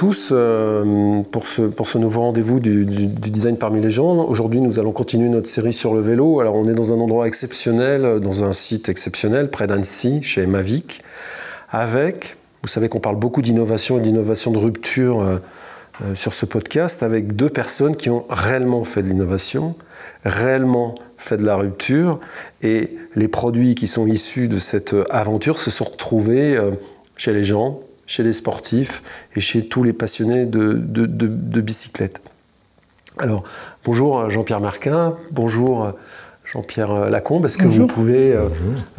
Tous euh, pour, ce, pour ce nouveau rendez-vous du, design parmi les gens. Aujourd'hui, nous allons continuer notre série sur le vélo. Alors, on est dans un endroit exceptionnel, dans un site exceptionnel, près d'Annecy, chez Mavic, avec, vous savez qu'on parle beaucoup d'innovation et d'innovation de rupture euh, euh, sur ce podcast, avec deux personnes qui ont réellement fait de l'innovation, réellement fait de la rupture, et les produits qui sont issus de cette aventure se sont retrouvés chez les gens, chez les sportifs et chez tous les passionnés de, de, bicyclette. Alors, bonjour Jean-Pierre Marquin, bonjour Jean-Pierre Lacombe. Est-ce que vous pouvez euh,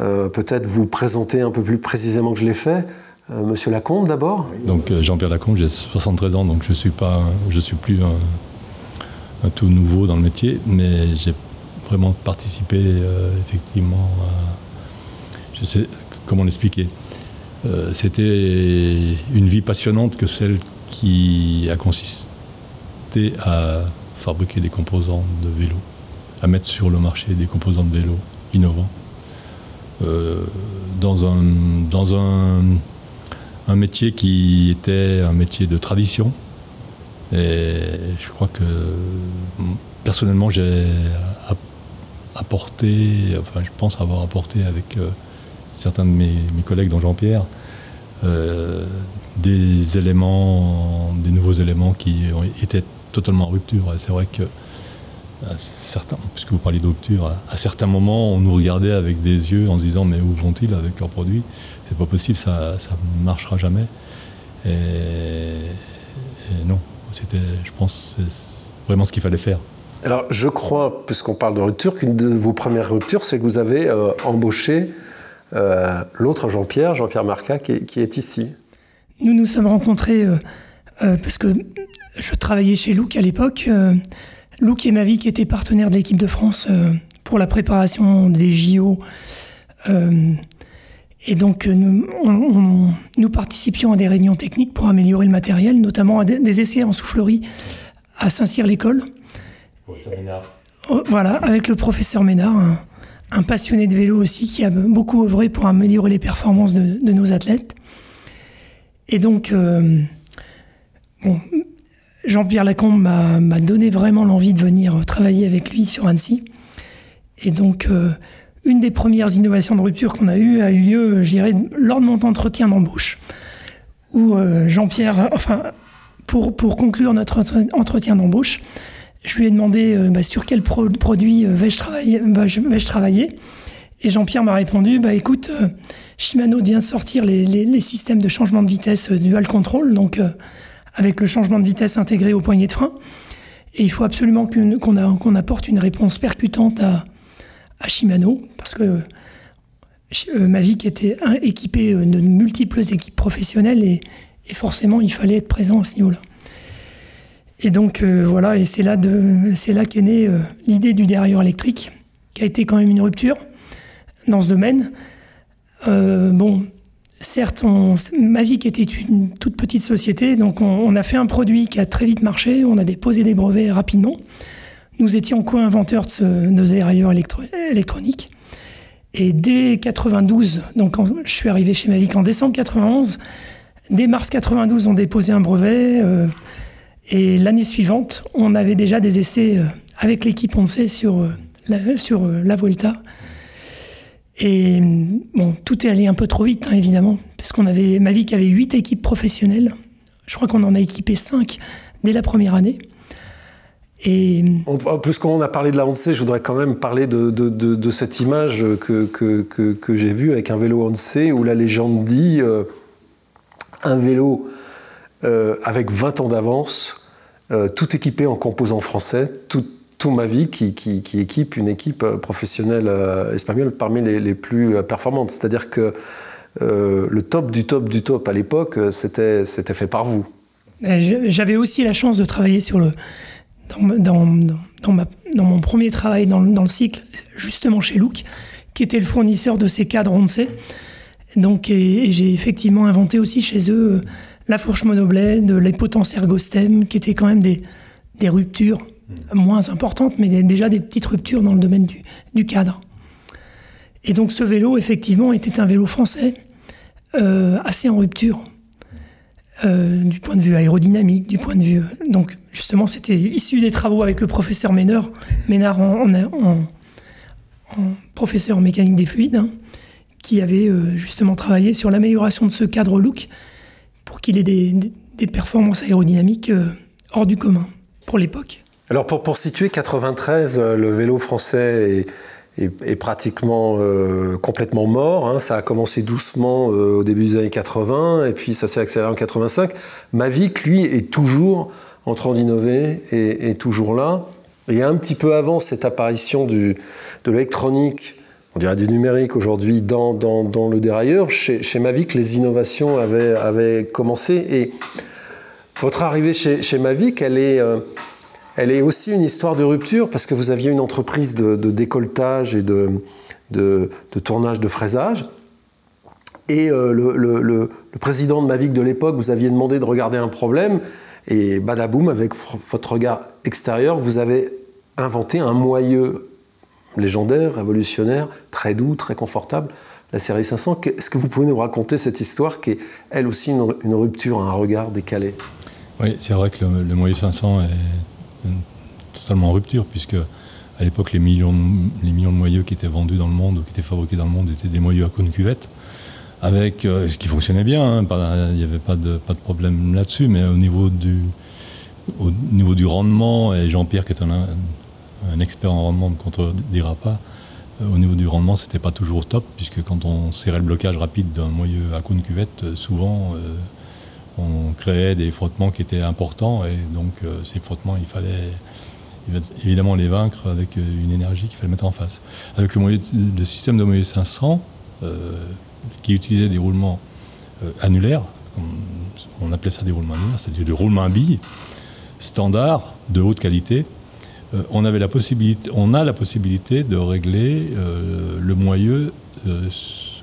euh, peut-être vous présenter un peu plus précisément que je l'ai fait euh, Monsieur Lacombe d'abord? Donc Jean-Pierre Lacombe, j'ai 73 ans, donc je ne suis, pas, je suis plus un, tout nouveau dans le métier, mais j'ai vraiment participé effectivement à... Je sais comment l'expliquer? Euh, c'était une vie passionnante que celle qui a consisté à fabriquer des composants de vélo, à mettre sur le marché des composants de vélo innovants. Euh, dans un, métier qui était un métier de tradition. Et je crois que personnellement j'ai apporté, enfin je pense avoir apporté avec euh, certains de mes, collègues, dont Jean-Pierre, euh, des éléments, des nouveaux éléments qui été totalement en rupture. C'est vrai que, certains, puisque vous parlez de rupture, à, certains moments, on nous regardait avec des yeux en se disant mais où vont-ils avec leurs produits? C'est pas possible, ça ne marchera jamais. Et, non, c'était, je pense, vraiment ce qu'il fallait faire. Alors, je crois, puisqu'on parle de rupture, qu'une de vos premières ruptures, c'est que vous avez euh, embauché l'autre Jean-Pierre, Jean-Pierre Marca, qui, est ici. Nous nous sommes rencontrés euh, euh, parce que je travaillais chez Louk à l'époque. Louk et Mavic étaient partenaires de l'équipe de France pour la préparation des JO. et donc, nous, nous, participions à des réunions techniques pour améliorer le matériel, notamment à des, essais en soufflerie à Saint-Cyr-l'École. Voilà, avec le professeur Ménard, un passionné de vélo aussi qui a beaucoup œuvré pour améliorer les performances de, nos athlètes. Et donc, euh, Jean-Pierre Lacombe m'a donné vraiment l'envie de venir travailler avec lui sur Annecy. Et donc, euh, une des premières innovations de rupture qu'on a eues a eu lieu, je dirais, lors de mon entretien d'embauche, où euh, Jean-Pierre, enfin, pour, pour conclure notre entretien d'embauche, je lui ai demandé euh, bah, sur quel produit euh, vais-je travailler, bah, vais travailler? Et Jean-Pierre m'a répondu bah, écoute, euh, Shimano vient de sortir les, systèmes de changement de vitesse dual control, donc avec le changement de vitesse intégré au poignet de frein. Et il faut absolument qu'on apporte une réponse percutante à, Shimano, parce que Mavic était équipé de multiples équipes professionnelles et, et forcément il fallait être présent à ce niveau-là. Et donc euh, voilà, et c'est là, là qu'est née euh, l'idée du dérailleur électrique, qui a été quand même une rupture dans ce domaine. Euh, bon, certes, Mavic était une toute petite société, donc on, a fait un produit qui a très vite marché, on a déposé des brevets rapidement. Nous étions co-inventeurs de, ce, de ces dérailleurs électroniques. Et dès 92, donc je suis arrivé chez Mavic en décembre 91, dès mars 92, on déposé un brevet. Et l'année suivante, on avait déjà des essais euh, avec l'équipe Once sur, euh, la, sur euh, la Vuelta. Et bon, tout est allé un peu trop vite, hein, évidemment, parce qu'on avait, Mavic avait huit équipes professionnelles. Je crois qu'on en a équipé cinq dès la première année. Et... Puisqu'on a parlé de la Once, je voudrais quand même parler de, de, de, cette image que, que, que, j'ai vue avec un vélo Once où la légende dit un vélo avec 20 ans d'avance, euh, tout équipé en composants français, tout, ma vie qui, qui, équipe une équipe euh, professionnelle espagnole parmi les, plus performantes. C'est-à-dire que le top du top du top à l'époque, c'était fait par vous. J'avais aussi la chance de travailler sur le, dans, dans, dans mon premier travail dans, le cycle, justement chez Look, qui était le fournisseur de ces cadres Once. Donc, et j'ai effectivement inventé aussi chez eux la fourche monoblade, les potences ergostem, qui étaient quand même des, des ruptures moins importantes, mais déjà des petites ruptures dans le domaine du, du, cadre. Et donc ce vélo, effectivement, était un vélo français, euh, assez en rupture. euh, du point de vue aérodynamique, du point de vue. donc, justement, c'était issu des travaux avec le professeur Ménard, Ménard en, en, professeur en mécanique des fluides, hein, qui avait justement travaillé sur l'amélioration de ce cadre look pour qu'il ait des, performances aérodynamiques hors du commun pour l'époque. Alors, pour, pour situer 93, le vélo français est est, pratiquement euh, complètement mort. Hein. Ça a commencé doucement euh, au début des années 80 et puis ça s'est accéléré en 85. Mavic, lui, est toujours en train d'innover et est toujours là. Et un petit peu avant cette apparition du, de l'électronique, on dirait du numérique aujourd'hui, dans, le dérailleur, chez, Mavic, les innovations avaient, commencé. Et votre arrivée chez, Mavic, elle est... Euh, elle est aussi une histoire de rupture parce que vous aviez une entreprise de, décolletage et de, de, tournage de fraisage. Et euh, le, président de Mavic de l'époque, vous aviez demandé de regarder un problème. Et badaboum, avec votre regard extérieur, vous avez inventé un moyeu légendaire, révolutionnaire, très doux, très confortable, la série 500. Est-ce que vous pouvez nous raconter cette histoire qui est, elle aussi, une, rupture, un regard décalé? Oui, c'est vrai que le, le moyeu 500 est totalement en rupture, puisque à l'époque, les millions, les millions de moyeux qui étaient vendus dans le monde ou qui étaient fabriqués dans le monde étaient des moyeux à cône cuvette, avec euh, ce qui fonctionnait bien. Hein, il n'y avait pas de, pas de problème là-dessus, mais au niveau du, au niveau du rendement, et Jean-Pierre, qui est un, un, expert en rendement, ne contredira pas, euh, au niveau du rendement, c'était pas toujours top, puisque quand on serrait le blocage rapide d'un moyeu à cône cuvette, euh, souvent on créait des frottements qui étaient importants et donc euh, ces frottements, il fallait évidemment les vaincre avec euh, une énergie qu'il fallait mettre en face. Avec le, système de moyeu 500, euh, qui utilisait des roulements annulaires, on, appelait ça des roulements annulaires, c'est-à-dire des roulements à billes, standard, de haute qualité, on, avait la possibilité, on a la possibilité de régler le moyeu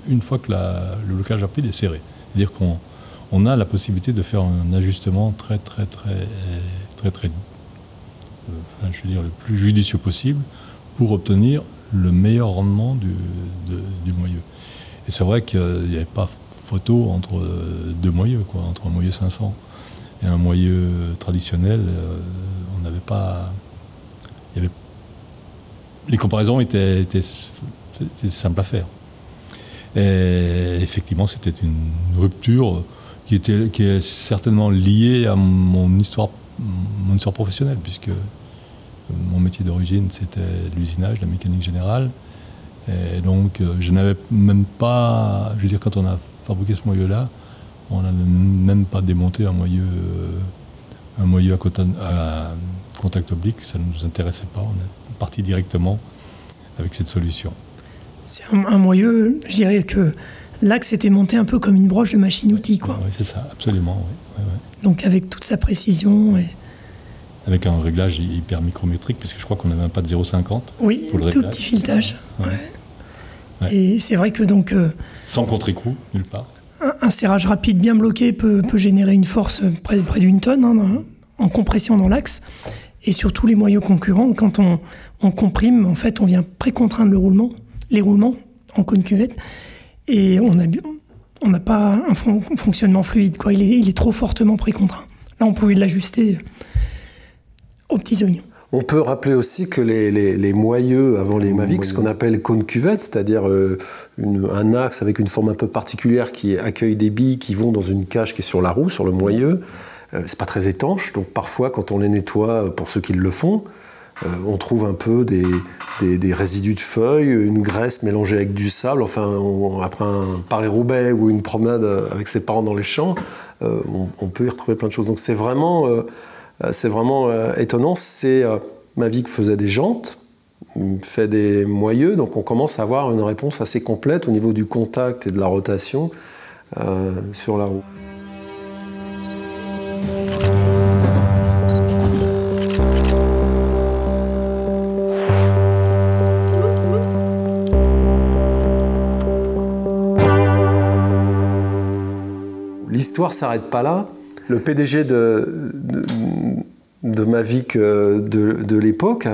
une fois que le blocage rapide est serré. C'est-à-dire qu'on on a la possibilité de faire un ajustement très, très, très, très, très, euh, je veux dire, le plus judicieux possible pour obtenir le meilleur rendement du, moyeu. Et c'est vrai qu'il n'y avait pas photo entre deux moyeux, quoi, entre un moyeu 500 et un moyeu traditionnel. Euh, on n'avait pas. Les comparaisons étaient, simples à faire. Et effectivement, c'était une rupture qui, était, est certainement lié à mon histoire, mon histoire professionnelle, puisque mon métier d'origine, c'était l'usinage, la mécanique générale. Et donc, euh, je n'avais même pas, je veux dire, quand on a fabriqué ce moyeu-là, on n'avait même pas démonté un moyeu, à, contact oblique, ça ne nous intéressait pas. On parti directement avec cette solution. C'est un, un, moyeu, je dirais que l'axe était monté un peu comme une broche de machine-outil. Oui, c'est ça, absolument. Donc avec toute sa précision. Et... Avec un réglage hyper micrométrique, puisque je crois qu'on n'avait même pas de 0,50 oui, pour le tout petit filetage. Et c'est vrai que donc... Euh, Sans contre-coup, nulle part. Un, serrage rapide bien bloqué peut, générer une force près, près d'une tonne hein, en compression dans l'axe. Et surtout les moyeux concurrents, quand on, on comprime, en fait, on vient précontraindre le roulement, les roulements en cône cuvette et on n'a on pas un fonctionnement fluide. Quoi. Il, est, trop fortement précontraint. Là, on pouvait l'ajuster aux petits oignons. On peut rappeler aussi que les, moyeux avant les Mavic, ce qu'on appelle cône cuvette, c'est-à-dire euh, un axe avec une forme un peu particulière qui accueille des billes qui vont dans une cage qui est sur la roue, sur le moyeu, euh, c'est pas très étanche, donc parfois quand on les nettoie, pour ceux qui le font, euh, on trouve un peu des, résidus de feuilles, une graisse mélangée avec du sable. Enfin, après un Paris-Roubaix ou une promenade avec ses parents dans les champs, euh, on, peut y retrouver plein de choses. Donc c'est vraiment, euh, c'est vraiment étonnant. C'est Mavic faisait des jantes, fait des moyeux, donc on commence à avoir une réponse assez complète au niveau du contact et de la rotation sur la roue. L'histoire s'arrête pas là. Le PDG de, de, Mavic euh, de, l'époque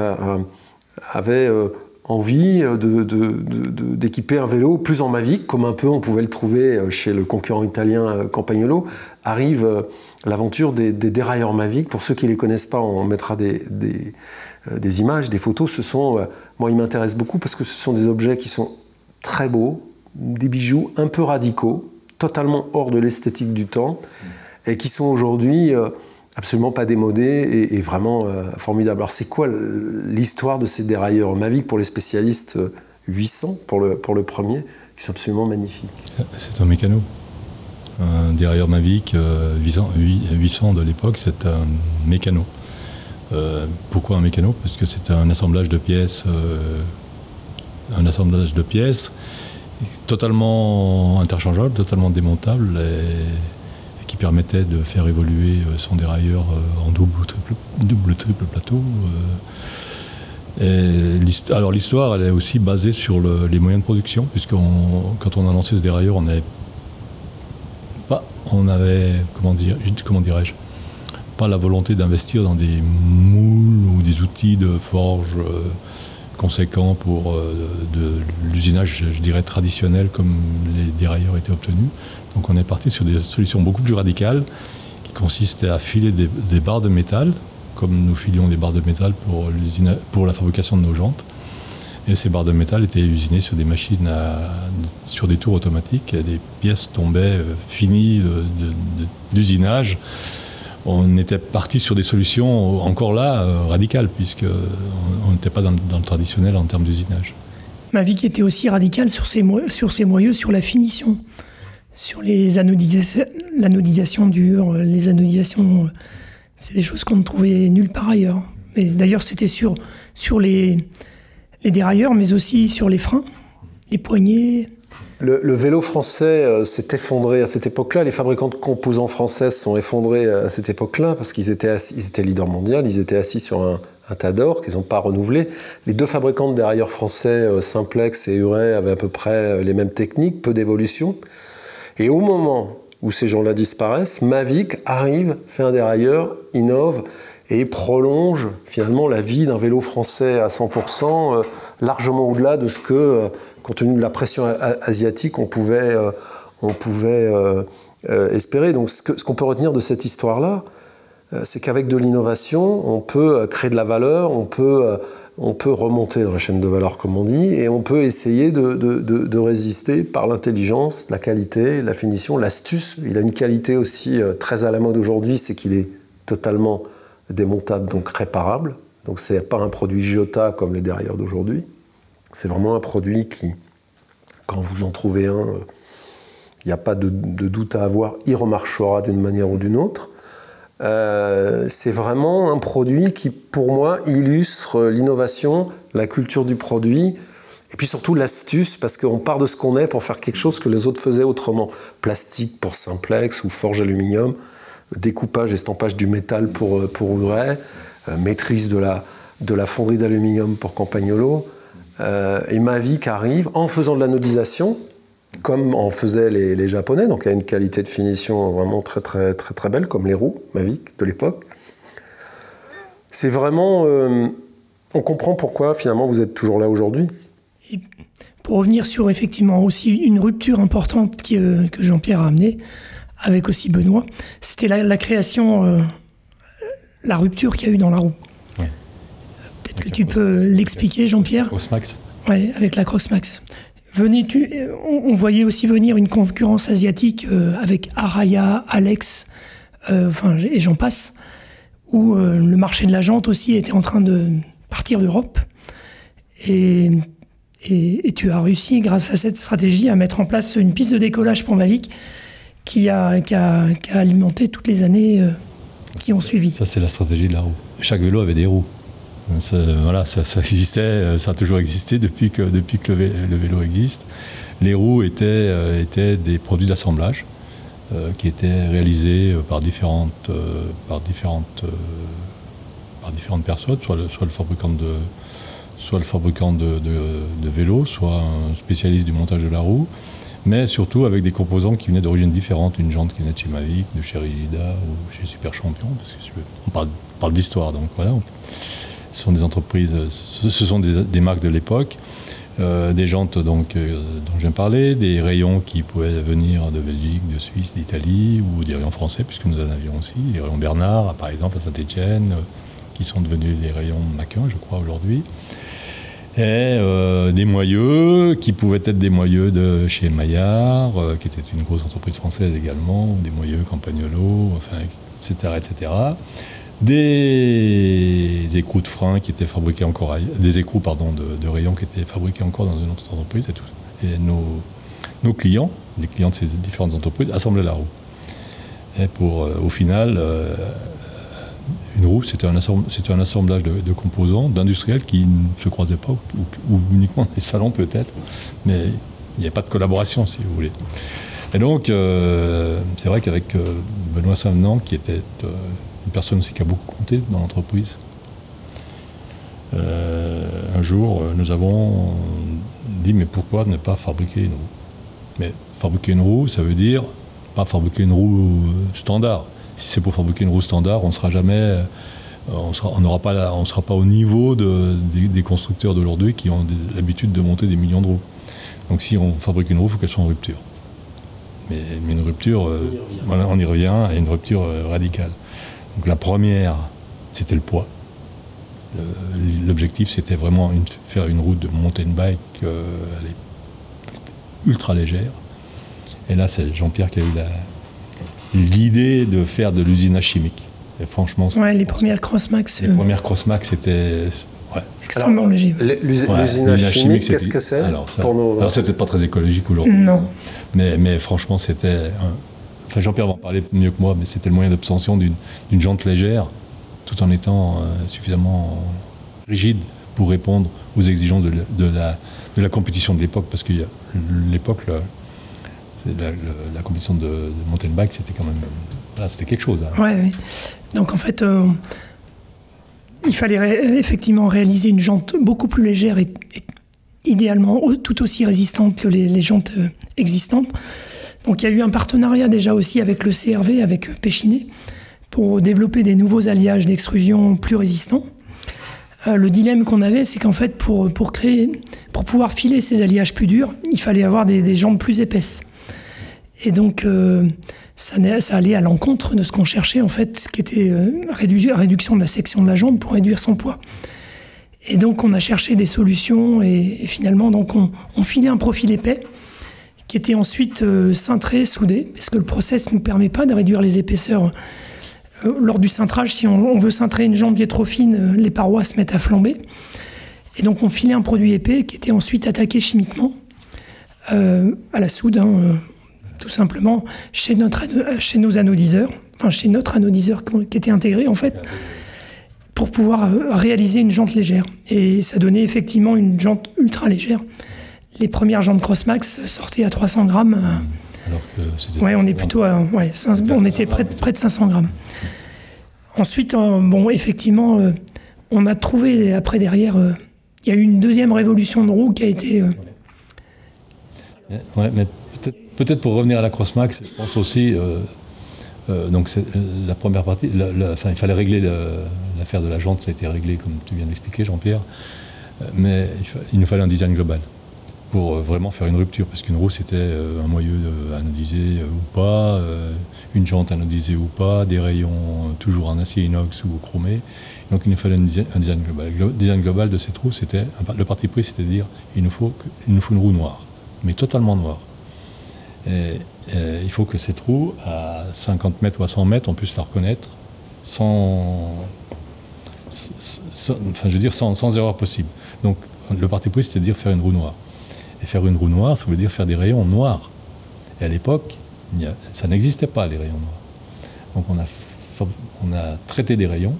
avait euh, envie d'équiper un vélo plus en Mavic, comme un peu on pouvait le trouver chez le concurrent italien Campagnolo, arrive l'aventure des, dérailleurs Mavic. Pour ceux qui ne les connaissent pas, on mettra des, des, images, des photos. Ce sont, moi, ils m'intéressent beaucoup parce que ce sont des objets qui sont très beaux, des bijoux un peu radicaux, totalement hors de l'esthétique du temps, et qui sont aujourd'hui absolument pas démodés et, vraiment euh, formidables. Alors c'est quoi l'histoire de ces dérailleurs Mavic pour les spécialistes 800 euh, pour le, pour le premier, qui sont absolument magnifiques? C'est un mécano. Un dérailleur Mavic 800, euh, 800 de l'époque, c'est un mécano. pourquoi un mécano? Parce que c'est un assemblage de pièces, un assemblage de pièces totalement interchangeable, totalement démontable et qui permettait de faire évoluer euh, son dérailleur euh, en double ou triple, double, triple plateau. Euh. alors l'histoire, elle est aussi basée sur les moyens de production, puisque quand on a lancé ce dérailleur, on n'avait on avait, pas la volonté d'investir dans des moules ou des outils de forge conséquents pour de, l'usinage, traditionnel comme les dérailleurs étaient obtenus. Donc on est parti sur des solutions beaucoup plus radicales qui consistaient à filer des, barres de métal, comme nous filions des barres de métal pour, pour la fabrication de nos jantes. Et ces barres de métal étaient usinées sur des machines, sur des tours automatiques, et des pièces tombaient euh, finies d'usinage. On était parti sur des solutions encore là euh, radicales, puisqu'on n'était pas dans, le traditionnel en termes d'usinage. Ma vie qui était aussi radicale sur ses, sur moyeux, sur la finition sur l'anodisation dure, les anodisations, c'est des choses qu'on ne trouvait nulle part ailleurs. Mais d'ailleurs, c'était sur, sur les, les dérailleurs, mais aussi sur les freins, les poignées. Le, vélo français euh, s'est effondré à cette époque-là. Les fabricants de composants français sont effondrés à cette époque-là parce qu'ils étaient, étaient leaders mondiaux, ils étaient assis sur un, tas d'or qu'ils n'ont pas renouvelé. Les deux fabricants de dérailleurs français, euh, Simplex et Uray, avaient à peu près euh, les mêmes techniques, peu d'évolution. Et au moment où ces gens-là disparaissent, Mavic arrive, fait un dérailleur, innove et prolonge finalement la vie d'un vélo français à 100%, euh, largement au-delà de ce que, euh, compte tenu de la pression asiatique, on pouvait, euh, on pouvait espérer. Donc ce qu'on peut retenir de cette histoire-là, c'est qu'avec de l'innovation, on peut créer de la valeur, on peut on peut remonter dans la chaîne de valeur, comme on dit, et on peut essayer de, résister par l'intelligence, la qualité, la finition, l'astuce. Il a une qualité aussi très à la mode aujourd'hui, c'est qu'il est totalement démontable, donc réparable. Donc c'est pas un produit Jota comme les derrière d'aujourd'hui. C'est vraiment un produit qui, quand vous en trouvez un, euh, il n'y a pas de, doute à avoir, il remarchera d'une manière ou d'une autre. Euh, c'est vraiment un produit qui, pour moi, illustre l'innovation, la culture du produit, et puis surtout l'astuce, parce qu'on part de ce qu'on est pour faire quelque chose que les autres faisaient autrement. Plastique pour Simplex ou forge aluminium, découpage, estampage du métal pour, euh, pour euh, maîtrise de la, de la fonderie d'aluminium pour Campagnolo. et Mavic arrive en faisant de l'anodisation, comme en faisaient les, Japonais, donc il y a une qualité de finition vraiment très très très très belle, comme les roues Mavic de l'époque. C'est vraiment, euh, on comprend pourquoi finalement vous êtes toujours là aujourd'hui. Pour revenir sur effectivement aussi une rupture importante que, que Jean-Pierre a amenée, avec aussi Benoît, c'était la, création, euh, la rupture qu'il y a eu dans la roue. Peut-être que tu peux l'expliquer, Jean-Pierre. Crossmax. Oui, avec la Crossmax tu on, voyait aussi venir une concurrence asiatique euh, avec Araya, Alex, euh, enfin, et j'en passe, où le marché de la jante aussi était en train de partir d'Europe. Et, et, tu as réussi, grâce à cette stratégie, à mettre en place une piste de décollage pour Mavic qui a, alimenté toutes les années qui ont suivi. Ça, c'est la stratégie de la roue. Chaque vélo avait des roues. Ça, voilà, ça, existait, euh, ça a toujours existé depuis que, depuis que le vélo existe. Les roues étaient, euh, étaient des produits d'assemblage euh, qui étaient réalisés par différentes, par différentes, par différentes personnes, soit le, soit le fabricant de, soit le fabricant de, de, vélos, soit un spécialiste du montage de la roue, mais surtout avec des composants qui venaient d'origines différentes, une jante qui venait de chez Mavic, de chez Rigida ou chez Super Champion, parce qu'on parle, parle d'histoire, donc voilà. Ce sont des entreprises, ce sont des, marques de l'époque. des jantes donc, dont je viens de parler, des rayons qui pouvaient venir de Belgique, de Suisse, d'Italie, ou des rayons français, puisque nous en avions aussi, les rayons Bernard, par exemple, à Saint-Etienne, qui sont devenus des rayons Maquin, je crois, aujourd'hui et euh, des moyeux qui pouvaient être des moyeux de chez Maillard, euh, qui était une grosse entreprise française également, des moyeux Campagnolo, enfin, etc., etc. Des écrous de frein qui étaient fabriqués encore, des écrous pardon de, rayons qui étaient fabriqués encore dans une autre entreprise. Et nos, nos clients, les clients de ces différentes entreprises, assemblaient la roue. Et pour, euh, au final, une roue, c'était un, assemblage de, composants, d'industriels qui ne se croisaient pas, ou, uniquement les salons peut-être, mais il n'y avait pas de collaboration, si vous voulez. Et donc, euh, c'est vrai qu'avec euh, Benoît Savenant, qui était euh, une personne aussi qui a beaucoup compté dans l'entreprise, un jour, nous avons dit, mais pourquoi ne pas fabriquer une roue? Mais fabriquer une roue, ça veut dire pas fabriquer une roue standard si c'est pour fabriquer une roue standard, on sera jamais, euh, on n'aura pas, on sera pas au niveau des, constructeurs d'aujourd'hui qui ont l'habitude de monter des millions de roues. Donc si on fabrique une roue, il faut qu'elle soit en rupture. Mais, une rupture, euh, on, y revient, à une rupture euh, radicale. Donc la première, c'était le poids. L'objectif, c'était vraiment faire une route de mountain bike ultra légère. Et là, c'est Jean-Pierre qui a eu la, l'idée de faire de l'usinage chimique. Et franchement, ouais, les premières Crossmax. Les euh, premières Crossmax, c'était ouais. extrêmement léger. L'usinage chimique, qu'est-ce que c'est Alors, alors c'est peut-être pas très écologique aujourd'hui. Non. Mais, mais franchement, c'était. Enfin, Jean-Pierre va en parler mieux que moi, mais c'était le moyen d'obtention d'une jante légère, tout en étant euh, suffisamment rigide pour répondre aux exigences de, de, la, de la compétition de l'époque, parce que l'époque, la, compétition de, de, mountain bike, c'était quand même. c'était quelque chose. Hein. Ouais, Donc en fait, euh, il fallait effectivement réaliser une jante beaucoup plus légère et, idéalement tout aussi résistante que les, jantes euh, existantes. Donc il y a eu un partenariat déjà aussi avec le CRV, avec Péchiné, pour développer des nouveaux alliages d'extrusion plus résistants. Euh, le dilemme qu'on avait, c'est qu'en fait, pour, pour, créer, pour pouvoir filer ces alliages plus durs, il fallait avoir des, des jambes plus épaisses. Et donc, euh, ça, allait à l'encontre de ce qu'on cherchait, en fait, ce qui était euh, réduction de la section de la jambe pour réduire son poids. Et donc, on a cherché des solutions et, finalement, donc, on, filait un profil épais qui était ensuite euh, cintré, soudé, parce que le process ne nous permet pas de réduire les épaisseurs. lors du cintrage, si on, veut cintrer une jambe qui est trop fine, les parois se mettent à flamber. Et donc, on filait un produit épais qui était ensuite attaqué chimiquement à la soude. Hein, tout simplement chez, notre, chez nos anodiseurs, enfin chez notre anodiseur qui était intégré en fait, pour pouvoir euh, réaliser une jante légère. Et ça donnait effectivement une jante ultra légère. Les premières jantes Crossmax sortaient à 300 grammes. Alors que ouais, on est plutôt à, ouais, on était près, près, de 500 grammes. Ensuite, euh, bon, effectivement, euh, on a trouvé après derrière, il y a eu une deuxième révolution de roue qui a été. Ouais, mais Peut-être pour revenir à la Crossmax, je pense aussi, euh, euh, donc euh, la première partie, enfin, il fallait régler l'affaire de la jante, ça a été réglé comme tu viens d'expliquer Jean-Pierre, mais il, nous fallait un design global pour vraiment faire une rupture, parce qu'une roue c'était un moyeu anodisé ou pas, une jante anodisée ou pas, des rayons toujours en acier inox ou chromé, donc il nous fallait un design, global. Le design global de cette roue, c'était, le parti pris, c'était de dire, il nous, faut, il nous faut une roue noire, mais totalement noire. Et, il faut que cette roue, à 50 mètres ou à 100 mètres, on puisse la reconnaître sans, enfin, je veux dire, sans, erreur possible. Donc, le parti pris, c'est de dire faire une roue noire. Et faire une roue noire, ça veut dire faire des rayons noirs. Et à l'époque, ça n'existait pas, les rayons noirs. Donc, on a traité des rayons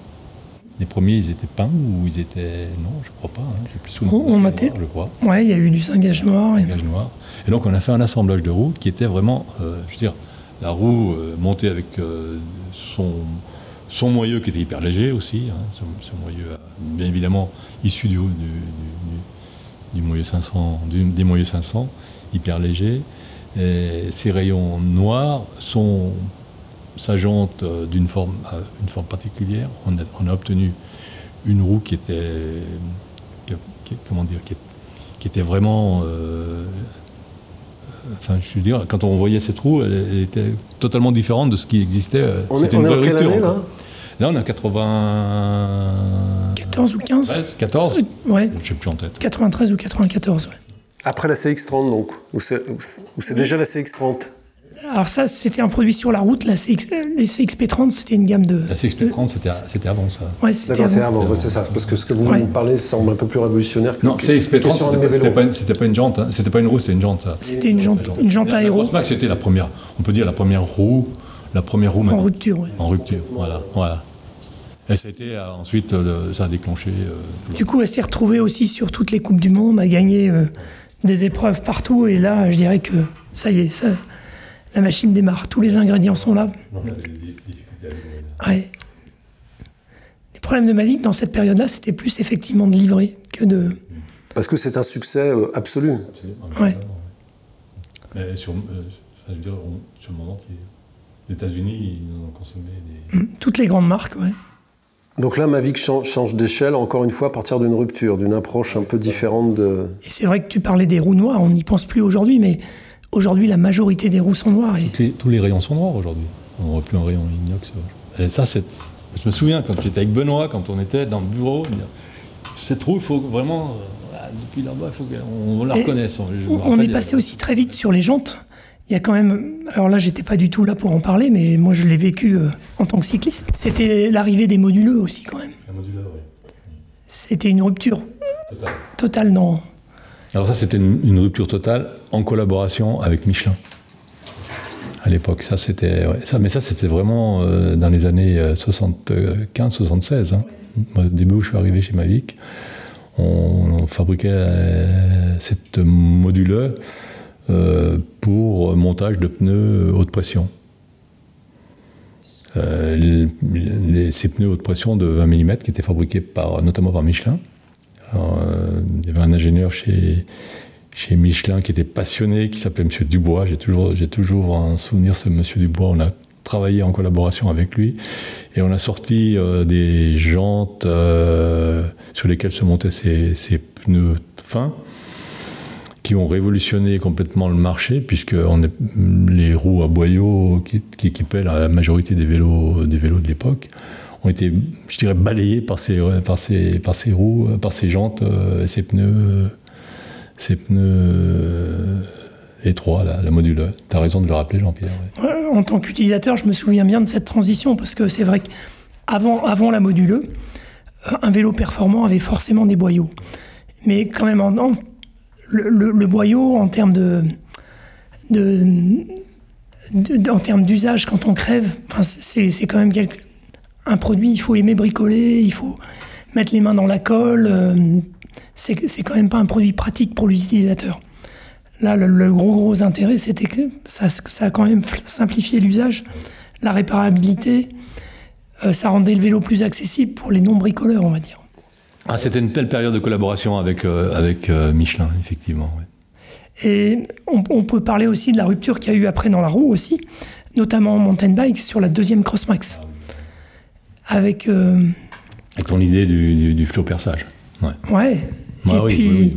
les premiers, ils étaient peints ou ils étaient. Non, je crois pas. Hein. J'ai plus souvent on, je crois. Ouais, il y a eu du cingage noir. Cingage noir. Et donc, on a fait un assemblage de roues qui était vraiment. Euh, je veux dire, la roue euh, montée avec euh, son, son moyeu qui était hyper léger aussi. Hein, son, moyeu, bien évidemment, issu du, du, du, 500, des moyeux 500, hyper léger. Et ces rayons noirs sont sa jante euh, d'une forme, euh, une forme particulière. On a, obtenu une roue qui était, comment dire, qui, était vraiment Enfin, je veux dire, quand on voyait cette roue, elle, était totalement différente de ce qui existait. On est, en quelle année, là Là, on a 80... 14 ou 15 14 Ouais. Je ne sais plus en tête. 93 ou 94, ouais. Après la CX-30, donc Ou c'est déjà la CX-30 alors ça, c'était un produit sur la route. La CX, les CXP30, c'était une gamme de... La CXP30, c'était avant ça. Ouais, c'était D'accord, c'est avant, c'est ça. Parce que ce que vous nous parlez semble un peu plus révolutionnaire que... Non, CXP30, c'était pas, pas, une jante. Hein. C'était pas une roue, c'était une jante. C'était une jante, une jante aéro. La c'était la première, on peut dire la première roue, la première roue... En rupture, oui. En rupture, voilà, voilà. Et ça a été, euh, ensuite, ça a déclenché... Euh, du coup, elle s'est retrouvée aussi sur toutes les Coupes du Monde, a gagné euh, des épreuves partout. Et là, je dirais que ça y est, ça la machine démarre. Tous les ingrédients sont là. Ouais. Les problèmes de Mavic dans cette période-là, c'était plus effectivement de livrer que de. Parce que c'est un succès euh, absolu. Ouais. Mais sur, euh, je veux dire, sur le monde entier. Les États-Unis, ils ont consommé des. Mm, toutes les grandes marques, ouais. Donc là, Mavic change, change d'échelle, encore une fois, à partir d'une rupture, d'une approche un peu différente de. Et c'est vrai que tu parlais des roues noires, on n'y pense plus aujourd'hui, mais Aujourd'hui, la majorité des roues sont noires. Et... tous les rayons sont noirs aujourd'hui. On ne voit plus un rayon inox. Et ça, c'est. Je me souviens quand j'étais avec Benoît, quand on était dans le bureau, cette roue, il faut vraiment. Euh, depuis là-bas, il faut qu'on la reconnaisse. On, est passé aussi très vite sur les jantes. Il y a quand même. Alors là, j'étais pas du tout là pour en parler, mais moi, je l'ai vécu euh, en tant que cycliste. C'était l'arrivée des moduleux aussi, quand même. oui. C'était une rupture totale dans, alors ça, c'était une, rupture totale en collaboration avec Michelin. À l'époque, ça c'était, ça, mais ça c'était vraiment euh, dans les années 75-76. Euh, hein. Au début où je suis arrivé chez Mavic, on, fabriquait euh, cette module pour montage de pneus haute pression. ces pneus haute pression de 20 mm qui étaient fabriqués par, notamment par Michelin. Euh, il y avait un ingénieur chez, Michelin qui était passionné, qui s'appelait M. Dubois. J'ai toujours, un souvenir de ce M. Dubois. On a travaillé en collaboration avec lui et on a sorti euh, des jantes euh, sur lesquelles se montaient ces, pneus fins qui ont révolutionné complètement le marché puisque les roues à boyaux qui, qui équipaient la majorité vélos, des vélos de l'époque ont été, je dirais, balayés par ces, par ces, par ces roues, par ces jantes, euh, ces pneus, ces pneus étroits, la, la module. Tu as raison de le rappeler, Jean-Pierre. En tant qu'utilisateur, je me souviens bien de cette transition parce que c'est vrai qu'avant avant la module, un vélo performant avait forcément des boyaux. Mais quand même, le, boyau, en termes de, en termes d'usage, quand on crève, c'est quand même quelque, un produit, il faut aimer bricoler, il faut mettre les mains dans la colle. Euh, c'est quand même pas un produit pratique pour l'utilisateur. Là, le, gros gros intérêt, c'était que ça, ça, a quand même simplifié l'usage, la réparabilité, euh, ça rendait le vélo plus accessible pour les non-bricoleurs, on va dire. Ah, c'était une belle période de collaboration avec, euh, avec Michelin, effectivement. Et on, on, peut parler aussi de la rupture qu'il y a eu après dans la roue aussi, notamment en mountain bike sur la deuxième Crossmax avec. Euh, avec ton idée du, du, flot perçage. Ouais. ouais. Bah et puis,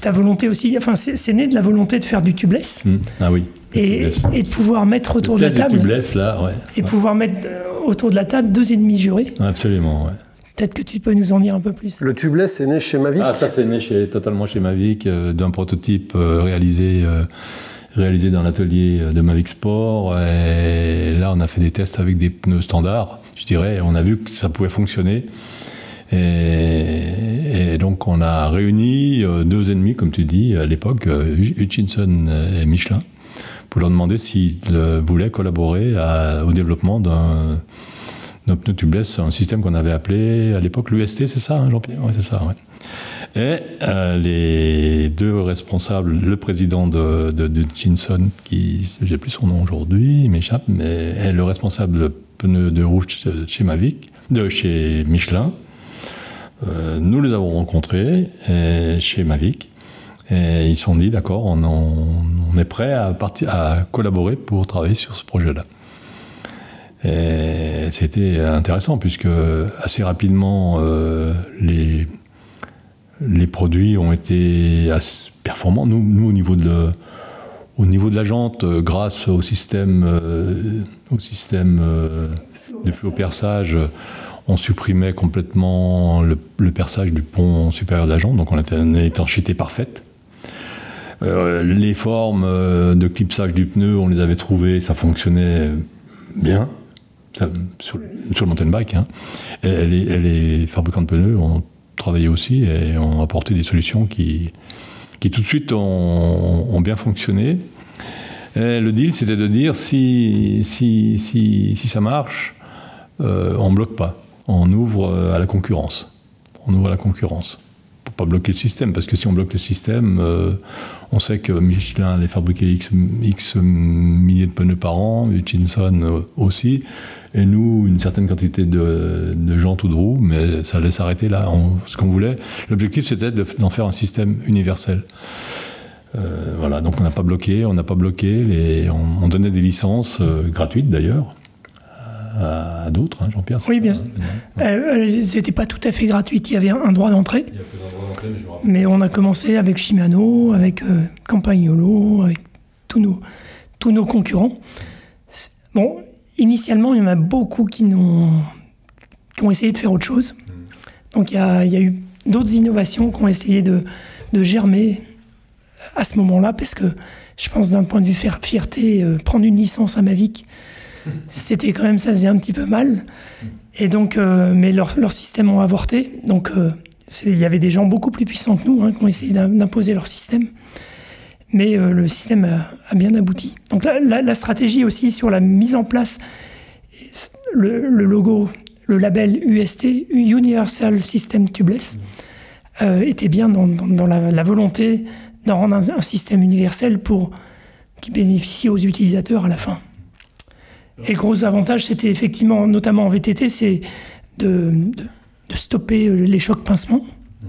ta volonté aussi, enfin, c'est né de la volonté de faire du tubeless. Mmh. Ah oui. Et, et, de pouvoir mettre autour de la table. tubeless, là, ouais. Et pouvoir mettre euh, autour de la table deux ennemis jurés. Absolument, ouais. Peut-être que tu peux nous en dire un peu plus. Le tubeless est né chez Mavic? Ah, ça, c'est né chez, totalement chez Mavic, euh, d'un prototype réalisé réalisé dans l'atelier de Mavic Sport. Et là, on a fait des tests avec des pneus standards, je dirais. On a vu que ça pouvait fonctionner. Et, donc, on a réuni euh, deux ennemis, comme tu dis, à l'époque, euh, Hutchinson et Michelin, pour leur demander s'ils voulaient collaborer au développement d'un pneu tubeless, un système qu'on avait appelé à l'époque l'UST, c'est ça, hein, Jean-Pierre? Oui, c'est ça. Et euh, les deux responsables, le président de, Jinson, qui, j'ai plus son nom aujourd'hui, il m'échappe, mais le responsable pneu de rouge chez Mavic, de chez Michelin. Euh, nous les avons rencontrés chez Mavic. Et ils se sont dit, d'accord, on, est prêt à, partir, à collaborer pour travailler sur ce projet-là. Et c'était intéressant puisque assez rapidement les, les produits ont été performants. Nous, nous au niveau de au niveau de la jante, grâce au système, au système de flux au perçage, on supprimait complètement le, perçage du pont supérieur de la jante, donc on était une étanchéité parfaite. Euh, les formes euh, de clipsage du pneu, on les avait trouvées, ça fonctionnait bien, sur, le mountain bike. Hein. Et les, fabricants de pneus ont travaillé aussi et ont apporté des solutions qui, qui tout de suite ont, bien fonctionné. le deal, c'était de dire si, si, si, si ça marche, euh, on ne bloque pas on ouvre euh, à la concurrence. On ouvre à la concurrence. Pas bloquer le système, parce que si on bloque le système, euh, on sait que Michelin allait fabriquer X, X, milliers de pneus par an, Hutchinson euh, aussi, et nous, une certaine quantité de, de jantes ou de roues, mais ça allait s'arrêter là. ce qu'on voulait, l'objectif c'était d'en faire un système universel. voilà, donc on n'a pas bloqué, on n'a pas bloqué, les, on, donnait des licences gratuites d'ailleurs, à, d'autres, hein, Jean-Pierre Oui, bien sûr. Euh, C'était pas tout à fait gratuit, il y avait un droit d'entrée. Mais, on a commencé avec Shimano, avec euh, Campagnolo, avec tous nos, tous nos concurrents. Bon, initialement, il y en a beaucoup qui, ont, qui ont essayé de faire autre chose. Mm. Donc il y a, il y a eu d'autres innovations qui ont essayé de, de germer à ce moment-là, parce que je pense d'un point de vue fierté, euh, prendre une licence à Mavic, c'était quand même, ça faisait un petit peu mal. Et donc, euh, mais leurs leur systèmes ont avorté. Donc, euh, il y avait des gens beaucoup plus puissants que nous hein, qui ont essayé d'imposer leur système. Mais euh, le système a, bien abouti. Donc, la, stratégie aussi sur la mise en place, le, logo, le label UST, Universal System Tubeless, était bien dans, la, volonté d'en rendre un, système universel pour qui bénéficie aux utilisateurs à la fin. Et gros avantage, c'était effectivement, notamment en VTT, c'est de, stopper les chocs pincements hmm.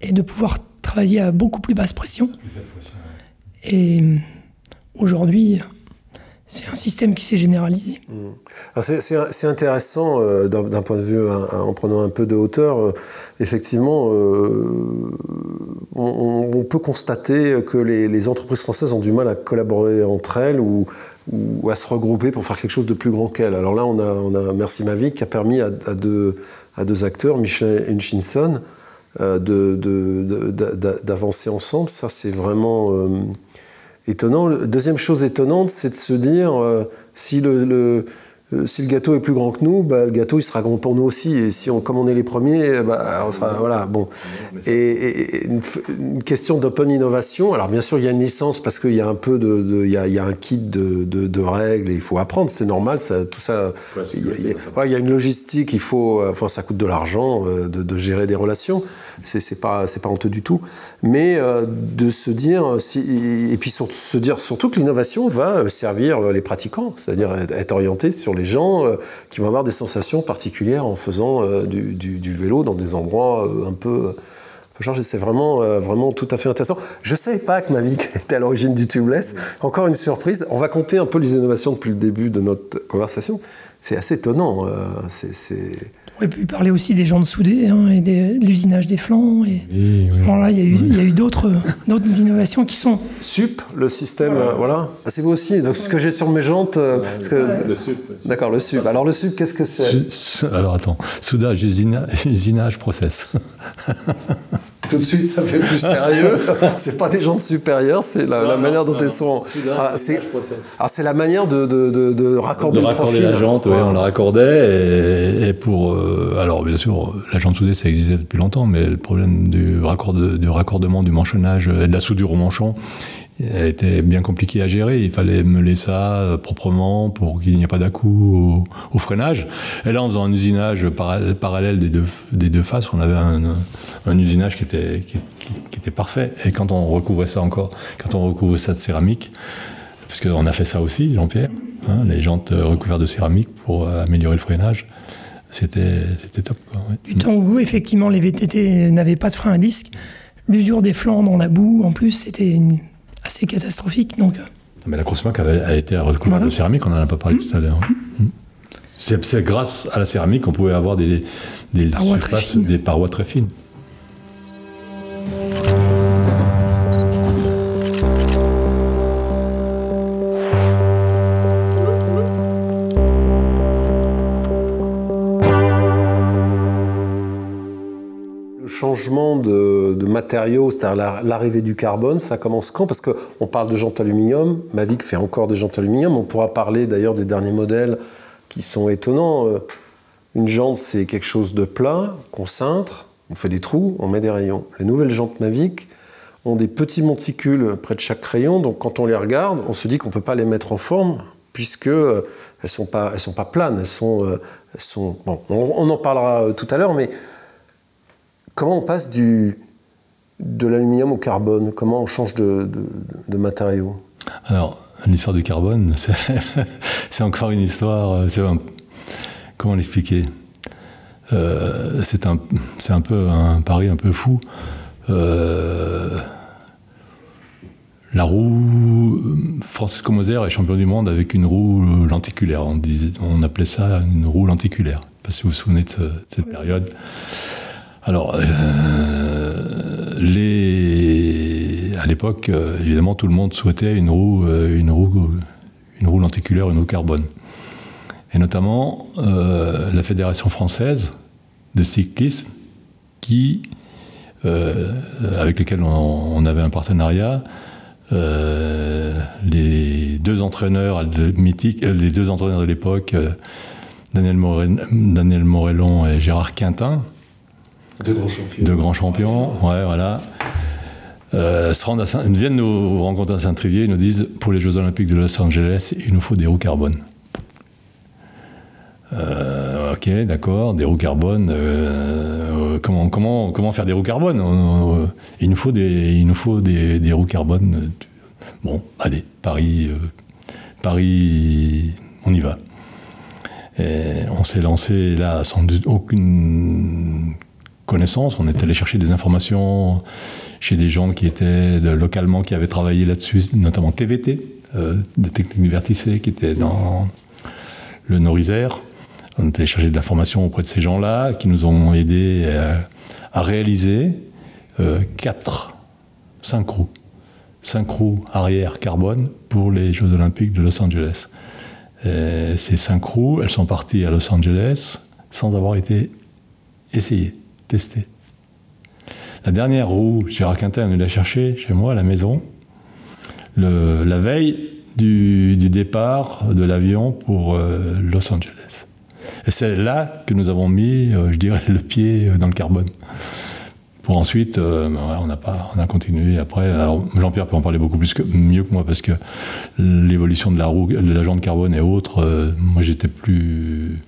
et de pouvoir travailler à beaucoup plus basse pression. Et aujourd'hui, c'est un système qui s'est généralisé. Hmm. C'est intéressant euh, d'un point de vue, en prenant un peu de hauteur. Euh, effectivement, euh, on, peut constater que les, les, entreprises françaises ont du mal à collaborer entre elles ou, ou à se regrouper pour faire quelque chose de plus grand qu'elle. Alors là, on a, on a Merci Mavic qui a permis à, deux, à deux acteurs, Michel Hutchinson, euh, d'avancer ensemble. Ça, c'est vraiment euh, étonnant. Deuxième chose étonnante, c'est de se dire euh, si le euh, si le gâteau est plus grand que nous, bah, le gâteau il sera grand pour nous aussi. Et si on, comme on est les premiers, bah, on sera voilà bon. Et, une, question d'open innovation. Alors bien sûr il y a une licence parce qu'il y a un peu de, il, y a, il, y a, un kit de, de, de, règles et il faut apprendre. C'est normal, ça, tout ça. Il y, a, il y, a, une logistique. Il faut, enfin ça coûte de l'argent euh, de, gérer des relations. C'est pas pas honteux du tout. Mais euh, de se dire si, et puis se dire surtout que l'innovation va servir les pratiquants, c'est-à-dire être orienté sur les gens euh, qui vont avoir des sensations particulières en faisant euh, du, vélo dans des endroits euh, un peu c'est vraiment, vraiment tout à fait intéressant. Je ne savais pas que ma vie était à l'origine du tubeless. Encore une surprise. On va compter un peu les innovations depuis le début de notre conversation. C'est assez étonnant. c'est aurait pu parler aussi des gens de soudés hein, et de l'usinage des flancs. Et... il y a eu, eu d'autres innovations qui sont. SUP, le système, voilà. Ah, c'est vous aussi. Donc, ce que j'ai sur mes jantes. Euh, que... Le SUP. D'accord, le SUP. Alors, le SUP, qu'est-ce que c'est? Alors, attends. Soudage, usinage, process. tout de suite, ça fait plus sérieux. c'est pas des jantes supérieures, c'est la, manière dont elles sont. Ah, ah, c'est la manière de, de, de, raccorder, de raccorder la jante, oui, on la raccordait. Et, pour. Euh, alors, bien sûr, la jante soudée, ça existait depuis longtemps, mais le problème du, raccord, du raccordement, du manchonnage et de la soudure au manchon, était bien compliqué à gérer. Il fallait meuler ça euh, proprement pour qu'il n'y ait pas d'à-coup au, freinage. Et là, en faisant un usinage parallèle, des, deux, des deux faces, on avait un, usinage qui était, qui, était parfait. Et quand on recouvrait ça encore, quand on recouvrait ça de céramique, parce qu'on a fait ça aussi, Jean-Pierre, hein, les jantes recouvertes de céramique pour améliorer le freinage, c'était top. Du temps où, effectivement, les VTT n'avaient pas de frein à disque, l'usure des flancs dans la boue, en plus, c'était une assez catastrophique. Donc, euh. mais la grosse marque a, été recouverte de céramique, on n'en a pas parlé tout à l'heure. Hein. c'est grâce à la céramique qu'on pouvait avoir des, des Parois surfaces, des parois très fines. De, matériaux, c'est-à-dire la- l'arrivée du carbone, ça commence quand? Parce qu'on parle de jantes aluminium, Mavic fait encore des jantes aluminium, on pourra parler d'ailleurs des derniers modèles qui sont étonnants. Euh, Une jante, c'est quelque chose de plat, qu'on cintre, on fait des trous, on met des rayons. Les nouvelles jantes Mavic ont des petits monticules près de chaque rayon, donc quand on les regarde, on se dit qu'on ne peut pas les mettre en forme, puisque euh, elles ne sont, pas- sont pas planes, elles sont... euh, bon, on, en parlera tout à l'heure, mais Comment on passe du, de l'aluminium au carbone? Comment on change de, de, de matériau? Alors, l'histoire du carbone, c'est c'est encore une histoire. euh, un- comment l'expliquer? Euh, C'est un, c'est un peu un pari un peu fou. Euh, la roue, Francisco Moser est champion du monde avec une roue lenticulaire. On, disait- on appelait ça une roue lenticulaire. Je sais pas si vous vous souvenez de, ce- de cette période. Alors, euh, à l'époque, euh, évidemment, tout le monde souhaitait une roue, euh, une roue, une roue lenticulaire, une roue carbone. Et notamment la Fédération française de cyclisme, qui, avec laquelle on, avait un partenariat, les deux entraîneurs mythiques, les deux entraîneurs de l'époque, Daniel, Daniel Morellon et Gérard Quintin, De grands champions. de grands champions, ouais, voilà. Euh, viennent nous rencontrer à Saint-Trivier, ils nous disent pour les Jeux Olympiques de Los Angeles, il nous faut des roues carbone. Euh, ok, d'accord, des roues carbone. euh, comment, faire des roues carbone? On- on- Il nous faut des, roues carbone. Bon, allez, Paris, Paris, on y va. On s'est lancé là sans doute aucune On est allé chercher des informations chez des gens qui étaient localement, qui avaient travaillé là-dessus, notamment TVT, euh, de Technique Verticé, qui était dans le Nord-Isère. On est allé chercher de l'information auprès de ces gens-là, qui nous ont aidés euh, à réaliser euh, quatre. Cinq roues arrière carbone pour les Jeux Olympiques de Los Angeles. Et ces cinq roues, elles sont parties à Los Angeles sans avoir été essayées, testées. La dernière roue, Gérard Quintin nous l'a cherchée chez moi à la maison, le- la veille du, départ de l'avion pour euh, Los Angeles. Et c'est là que nous avons mis, euh, je dirais, le pied dans le carbone. Pour ensuite, euh, ben on n'a pas, on a continué après. Jean-Pierre peut en parler beaucoup plus que, mieux que moi parce que l'évolution de la roue, de la jante carbone et autres, moi j'étais plus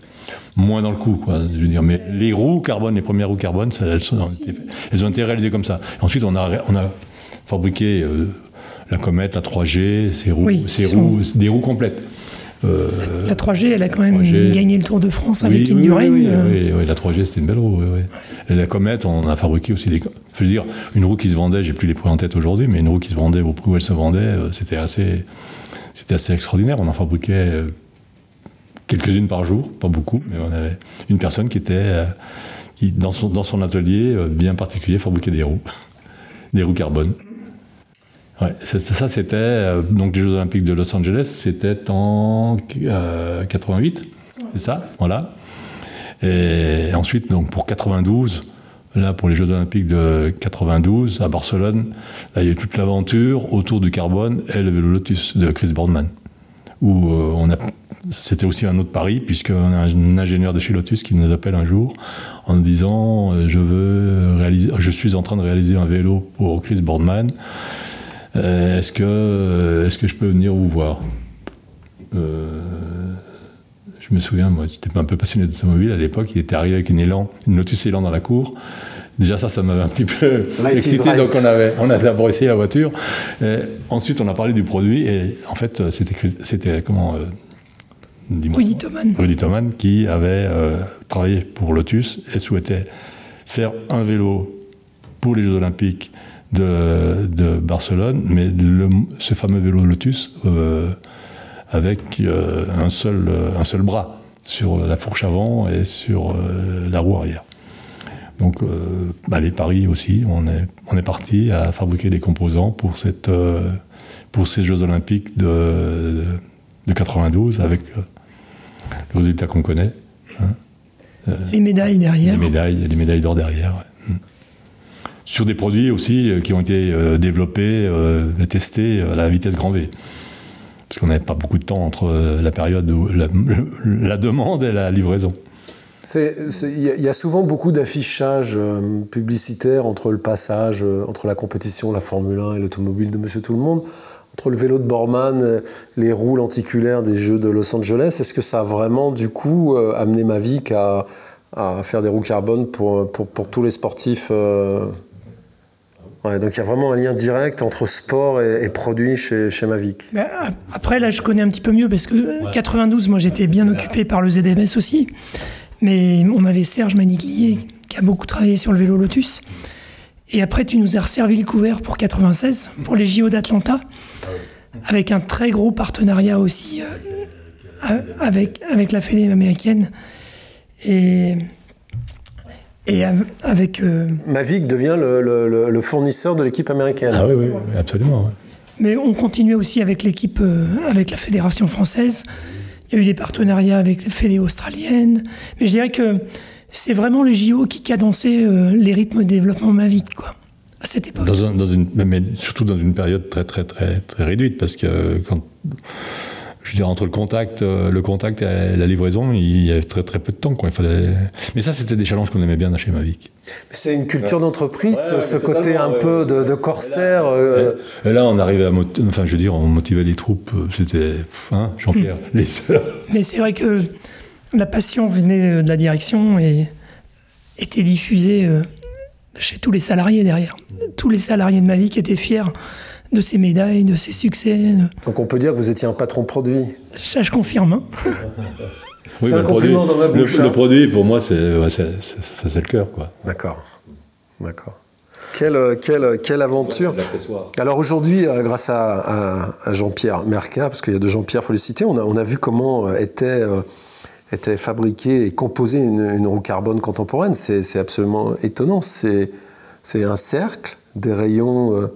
moins dans le coup, quoi. Je veux dire, mais les roues carbone, les premières roues carbone, ça, elles, sont- ont été, elles ont été réalisées comme ça. Et ensuite, on a, on a fabriqué euh, la comète, la 3G, ces roues, Oui, ces sont- roues, des roues complètes. Euh, La 3G, elle a quand même 3G. gagné le Tour de France avec oui, Indurain. oui, oui, la 3G c'était une belle roue. oui, oui. Et la comète, on a fabriqué aussi des. Je veux dire, une roue qui se vendait, j'ai plus les prix en tête aujourd'hui, mais une roue qui se vendait au prix où elle se vendait, euh, c'était assez, c'était assez extraordinaire. On en fabriquait quelques-unes par jour, pas beaucoup, mais on avait une personne qui était, euh, dans son, atelier euh, bien particulier, fabriquait des roues, des roues carbone. Ouais, ça c'était euh, donc les Jeux Olympiques de Los Angeles, c'était en euh, 88, c'est ça, voilà. Et ensuite donc pour 92, là pour les Jeux Olympiques de 92 à Barcelone, là il y a eu toute l'aventure autour du carbone et le vélo Lotus de Chris Boardman, où euh, c'était aussi un autre pari, puisqu'on a un ingénieur de chez Lotus qui nous appelle un jour en nous disant euh, je veux réaliser, je suis en train de réaliser un vélo pour Chris Boardman. Euh, est-ce que, est-ce que je peux venir vous voir? Je me souviens, moi, j'étais un peu passionné d'automobile à l'époque. Il était arrivé avec une élan, une Lotus Élan dans la cour. Déjà, ça, ça m'avait un petit peu excité. right. Donc, on, avait, on a d'abord essayé la voiture. Et ensuite, on a parlé du produit. Et en fait, c'était, c'était comment euh. Rudy Thoman. Rudy Thoman, qui avait euh, travaillé pour Lotus et souhaitait faire un vélo pour les Jeux Olympiques de, de Barcelone, mais le- ce fameux vélo Lotus euh, avec euh, un, seul, euh, un seul bras. sur la fourche avant et sur la roue arrière. Donc, bah, les paris aussi, on est, on est parti à fabriquer des composants pour, cette, pour ces Jeux Olympiques de, de, 92 avec le, résultat qu'on connaît. Hein. les médailles derrière. Les médailles, les médailles d'or derrière. Hmm. Sur des produits aussi qui ont été développés et testés à la vitesse grand V parce qu'on n'avait pas beaucoup de temps entre euh, la période où la, demande et la livraison. Il y, a souvent beaucoup d'affichage euh, publicitaire entre le passage, euh, entre la compétition, la Formule 1 et l'automobile de Monsieur Tout le Monde, entre le vélo de Borman, les roues lenticulaires des Jeux de Los Angeles. Est-ce que ça a vraiment, du coup, amené Mavic à, à faire des roues carbone pour, pour, pour tous les sportifs donc il y a vraiment un lien direct entre sport et, produits chez, chez Mavic. après, là, je connais un petit peu mieux parce que 92, moi, j'étais bien occupé par le ZMS aussi. Mais on avait Serge Maniglier qui a beaucoup travaillé sur le vélo Lotus. Et après, tu nous as resservi le couvert pour 96, pour les JO d'Atlanta, avec un très gros partenariat aussi euh, avec, avec la Fédé américaine. Et et avec. Euh, Mavic devient le, fournisseur de l'équipe américaine. Ah oui, oui, absolument. Mais on continuait aussi avec l'équipe, euh, avec la fédération française. Il y a eu des partenariats avec les fédés australiennes. Mais je dirais que c'est vraiment les JO qui cadençaient euh, les rythmes de développement Mavic, quoi, à cette époque. Dans, une, mais surtout dans une période très, très, très, très réduite, parce que quand je veux dire, entre le contact, euh, le contact et la livraison, il y avait très, très peu de temps. Quoi. Il fallait... Mais ça, c'était des challenges qu'on aimait bien chez Mavic. C'est une culture d'entreprise, ce côté un peu de, corsaire. Euh, et là, on arrivait à. Enfin, je veux dire, on motivait les troupes. Euh, c'était. Hein, Jean-Pierre, hmm. les sœurs. Mais c'est vrai que la passion venait de la direction et était diffusée chez tous les salariés derrière. Tous les salariés de Mavic étaient fiers de ses médailles, de ses succès. Donc on peut dire que vous étiez un patron produit Ça, je confirme. Hein. c'est un compliment dans ma bouche. Le, produit, pour moi, c'est le cœur. D'accord. D'accord. Quelle, quelle, quelle, aventure Alors aujourd'hui, euh, grâce à, Jean-Pierre Merca, parce qu'il y a deux Jean-Pierre, il faut les citer, on a, on a vu comment euh, était, euh, était fabriquée et composée une, roue carbone contemporaine. C'est absolument étonnant. C'est un cercle, des rayons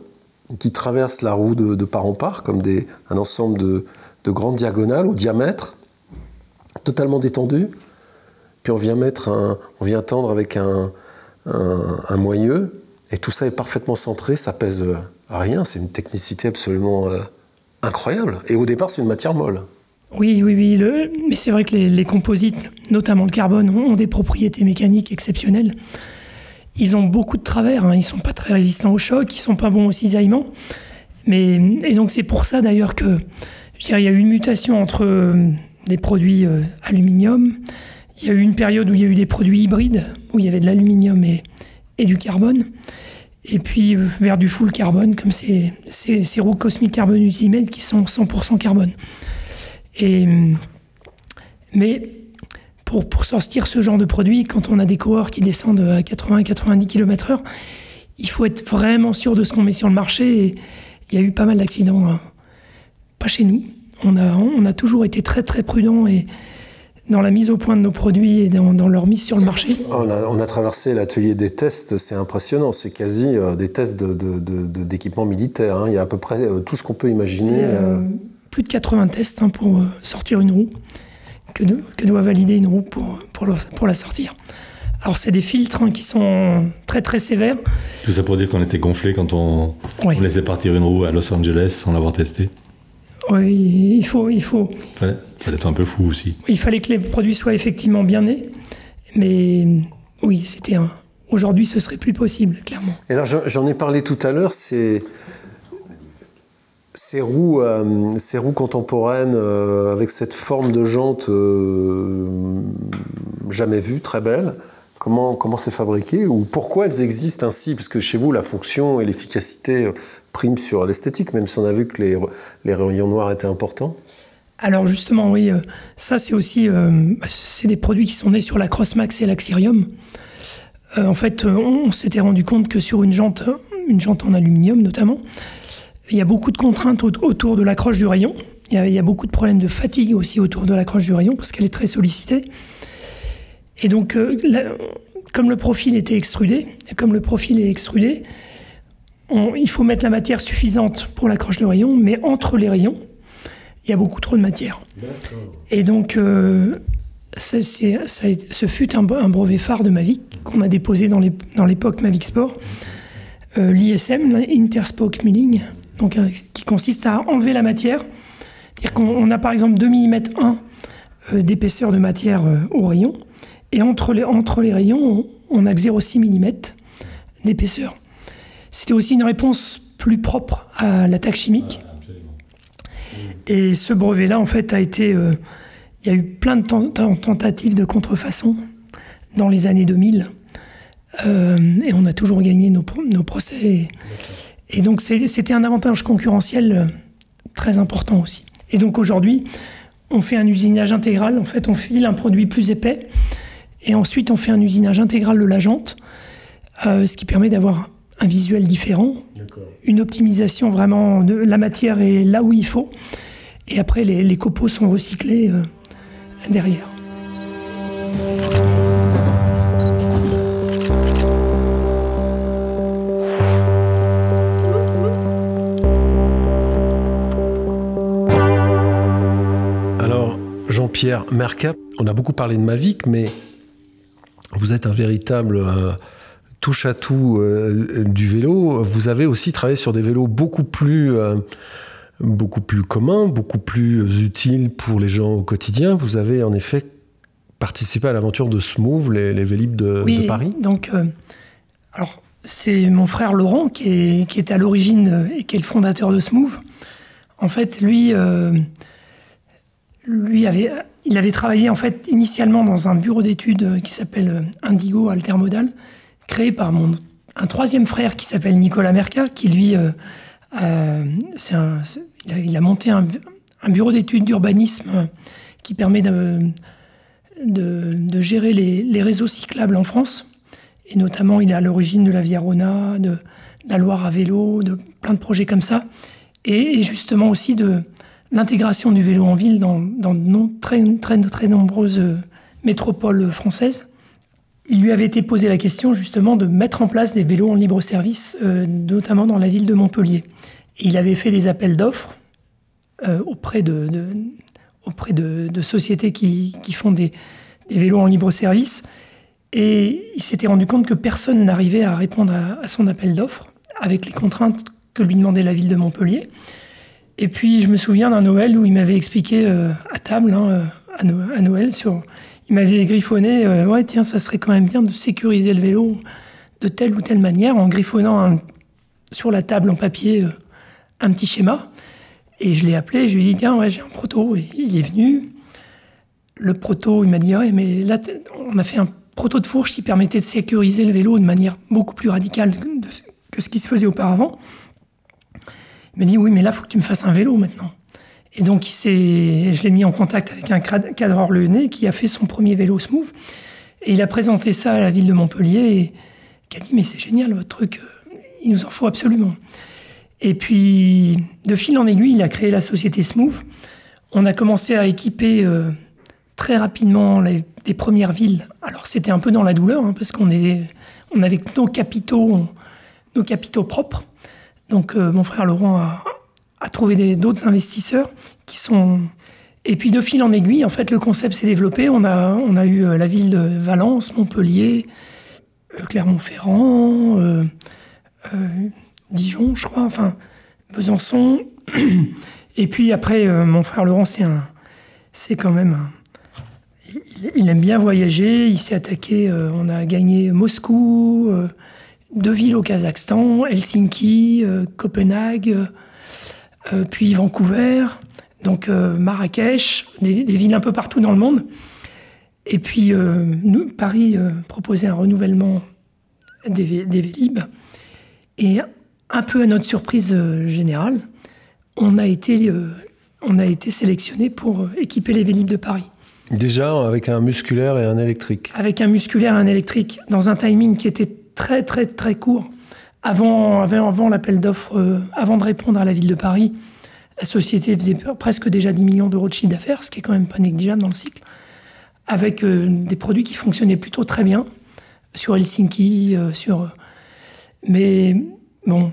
qui traversent la roue de, part en part, comme des, un ensemble de, grandes diagonales au diamètre, totalement détendu. Puis on vient mettre un, on vient tendre avec un, un, moyeu, et tout ça est parfaitement centré, ça pèse rien, c'est une technicité absolument euh, incroyable. Et au départ, c'est une matière molle. Oui, oui, oui. Mais c'est vrai que les, composites, notamment le carbone, ont des propriétés mécaniques exceptionnelles. Ils ont beaucoup de travers, hein. ils sont pas très résistants au choc, ils sont pas bons au cisaillement. Mais, et donc c'est pour ça d'ailleurs que je dirais, il y a eu une mutation entre euh, des produits euh, aluminium. Il y a eu une période où il y a eu des produits hybrides, où il y avait de l'aluminium et, et, du carbone. Et puis euh, vers du full carbone, comme ces, ces, ces roues Cosmic Carbon Ultimate qui sont 100% carbone. Et, mais pour, pour sortir ce genre de produit, quand on a des coureurs qui descendent à 80-90 km/h, il faut être vraiment sûr de ce qu'on met sur le marché. Et il y a eu pas mal d'accidents, hein. pas chez nous. On a, on a toujours été très très prudent et dans la mise au point de nos produits et dans, dans leur mise sur le marché. On a, on a traversé l'atelier des tests, c'est impressionnant, c'est quasi euh, des tests d'équipement de, de, militaire. Hein. Il y a à peu près euh, tout ce qu'on peut imaginer. Euh, plus de 80 tests hein, pour sortir une roue que, doit valider une roue pour, pour, pour la sortir. Alors c'est des filtres hein, qui sont très très sévères. Tout ça pour dire qu'on était gonflé quand on, laissait partir une roue à Los Angeles sans l'avoir testée Oui, il faut... Il faut... Fallait, fallait être un peu fou aussi. Il fallait que les produits soient effectivement bien nés, mais oui, c'était un... Aujourd'hui, ce serait plus possible, clairement. Et alors, j'en ai parlé tout à l'heure, c'est ces roues, euh, ces roues contemporaines euh, avec cette forme de jante euh, jamais vue, très belle, comment comment c'est fabriqué ou pourquoi elles existent ainsi? Parce que chez vous, la fonction et l'efficacité priment sur l'esthétique, même si on a vu que les, les rayons noirs étaient importants. Alors justement, oui, ça c'est aussi bah, c'est des produits qui sont nés sur la Crossmax et l'Axirium. en fait, on s'était rendu compte que sur une jante, une jante en aluminium notamment, il y a beaucoup de contraintes autour de l'accroche du rayon. Il y, a, beaucoup de problèmes de fatigue aussi autour de l'accroche du rayon parce qu'elle est très sollicitée. Et donc, euh, comme le profil était extrudé, comme le profil est extrudé, il faut mettre la matière suffisante pour l'accroche du rayon, mais entre les rayons, il y a beaucoup trop de matière. Et donc, euh, ça, ce fut un, brevet phare de Mavic qu'on a déposé dans l'époque Mavic Sport, euh, l'ISM, l'Interspoke Milling, donc, euh, qui consiste à enlever la matière. C'est-à-dire qu'on a par exemple 2 mm 1 d'épaisseur de matière au rayon, et entre les, entre les rayons, on, a 0,6 mm d'épaisseur. C'était aussi une réponse plus propre à l'attaque chimique. Et ce brevet-là, en fait, a été. Euh, il y a eu plein de tentatives de contrefaçon dans les années 2000. Euh, et on a toujours gagné nos, nos procès. Et, donc, c'était un avantage concurrentiel euh, très important aussi. Et donc, aujourd'hui, on fait un usinage intégral. En fait, on file un produit plus épais. Et ensuite, on fait un usinage intégral de la jante, ce qui permet d'avoir un visuel différent, une optimisation vraiment de la matière est là où il faut. Et après, les, copeaux sont recyclés euh, derrière. Jean-Pierre Mercap, on a beaucoup parlé de Mavic, mais vous êtes un véritable euh, touche à tout euh, du vélo. Vous avez aussi travaillé sur des vélos beaucoup plus beaucoup plus commun, beaucoup plus utile pour les gens au quotidien. Vous avez en effet participé à l'aventure de Smooth, les, les Vélib de, oui, Paris. Donc, euh, alors, c'est mon frère Laurent qui est, qui est à l'origine euh, et qui est le fondateur de Smooth. En fait, lui, euh, lui avait, il avait travaillé en fait initialement dans un bureau d'études qui s'appelle Indigo Altermodal, créé par mon un troisième frère qui s'appelle Nicolas Merca, qui lui euh, il, a, monté un, bureau d'études d'urbanisme qui permet de, de, gérer les, réseaux cyclables en France. Et notamment, il est à l'origine de la Via Rona, de, la Loire à vélo, de plein de projets comme ça. Et, justement aussi de l'intégration du vélo en ville dans, très, nombreuses métropoles françaises. Il lui avait été posé la question justement de mettre en place des vélos en libre service, euh, notamment dans la ville de Montpellier. il avait fait des appels d'offres euh, auprès de, sociétés qui, font des, vélos en libre service. Et il s'était rendu compte que personne n'arrivait à répondre à, son appel d'offres avec les contraintes que lui demandait la ville de Montpellier. Et puis je me souviens d'un Noël où il m'avait expliqué euh, à table, hein, à, Noël, il m'avait griffonné, euh, ouais, tiens, ça serait quand même bien de sécuriser le vélo de telle ou telle manière en griffonnant sur la table en papier euh, un petit schéma. Et je l'ai appelé, je lui ai dit, tiens, ouais, j'ai un proto. Et il est venu. Le proto, il m'a dit, ouais, mais là, on a fait un proto de fourche qui permettait de sécuriser le vélo de manière beaucoup plus radicale que ce qui se faisait auparavant. M'a dit, oui, mais là, faut que tu me fasses un vélo maintenant. Et donc, je l'ai mis en contact avec un cadreur lyonnais qui a fait son premier vélo smooth. Et il a présenté ça à la ville de Montpellier qui a dit Mais c'est génial votre truc, euh, il nous en faut absolument. Et puis, de fil en aiguille, il a créé la société Smooth. On a commencé à équiper euh, très rapidement les, premières villes. Alors, c'était un peu dans la douleur, hein, parce qu'on on avait nos capitaux, nos capitaux propres. Donc, euh, mon frère Laurent a, à trouver d'autres investisseurs qui sont. Et puis de fil en aiguille, en fait, le concept s'est développé. On a, eu euh, la ville de Valence, Montpellier, euh, Clermont-Ferrand, Dijon, je crois, enfin, Besançon. Et puis après, mon frère Laurent, c'est quand même il, aime bien voyager. Il s'est attaqué. on a gagné Moscou, deux villes au Kazakhstan, Helsinki, Copenhague. Euh, puis Vancouver, donc euh, Marrakech, des, villes un peu partout dans le monde. Et puis euh, nous, Paris proposait un renouvellement des, des Vélib. Et un peu à notre surprise générale, on a été, on a été sélectionné pour équiper les Vélib de Paris. Déjà avec un musculaire et un électrique. Avec un musculaire et un électrique, dans un timing qui était très très très court avant, avant, l'appel d'offres, euh, avant de répondre à la ville de Paris, La société faisait presque déjà 10 millions d'euros de chiffre d'affaires, ce qui est quand même pas négligeable dans le cycle, avec des produits qui fonctionnaient plutôt très bien sur Helsinki, sur. Mais bon,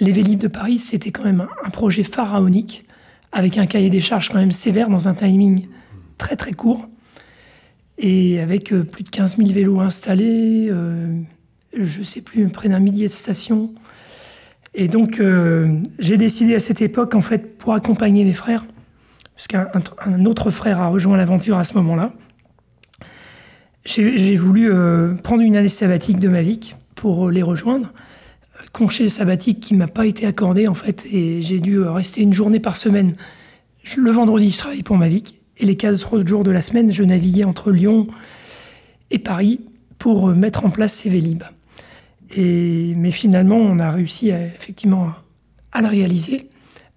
les Vélib de Paris, c'était quand même un projet pharaonique, avec un cahier des charges quand même sévère dans un timing très très court, et avec plus de 15 000 vélos installés, je ne sais plus, près d'un millier de stations. Et donc, euh, j'ai décidé à cette époque, en fait, pour accompagner mes frères, parce qu'un autre frère a rejoint l'aventure à ce moment-là, j'ai voulu euh, prendre une année sabbatique de ma vie pour les rejoindre. Congé sabbatique qui m'a pas été accordé, en fait, et j'ai dû rester une journée par semaine. Le vendredi, je travaillais pour ma vie, et les 15 autres jours de la semaine, je naviguais entre Lyon et Paris pour mettre en place ces Vélib. Et, mais finalement, on a réussi à, effectivement à le réaliser,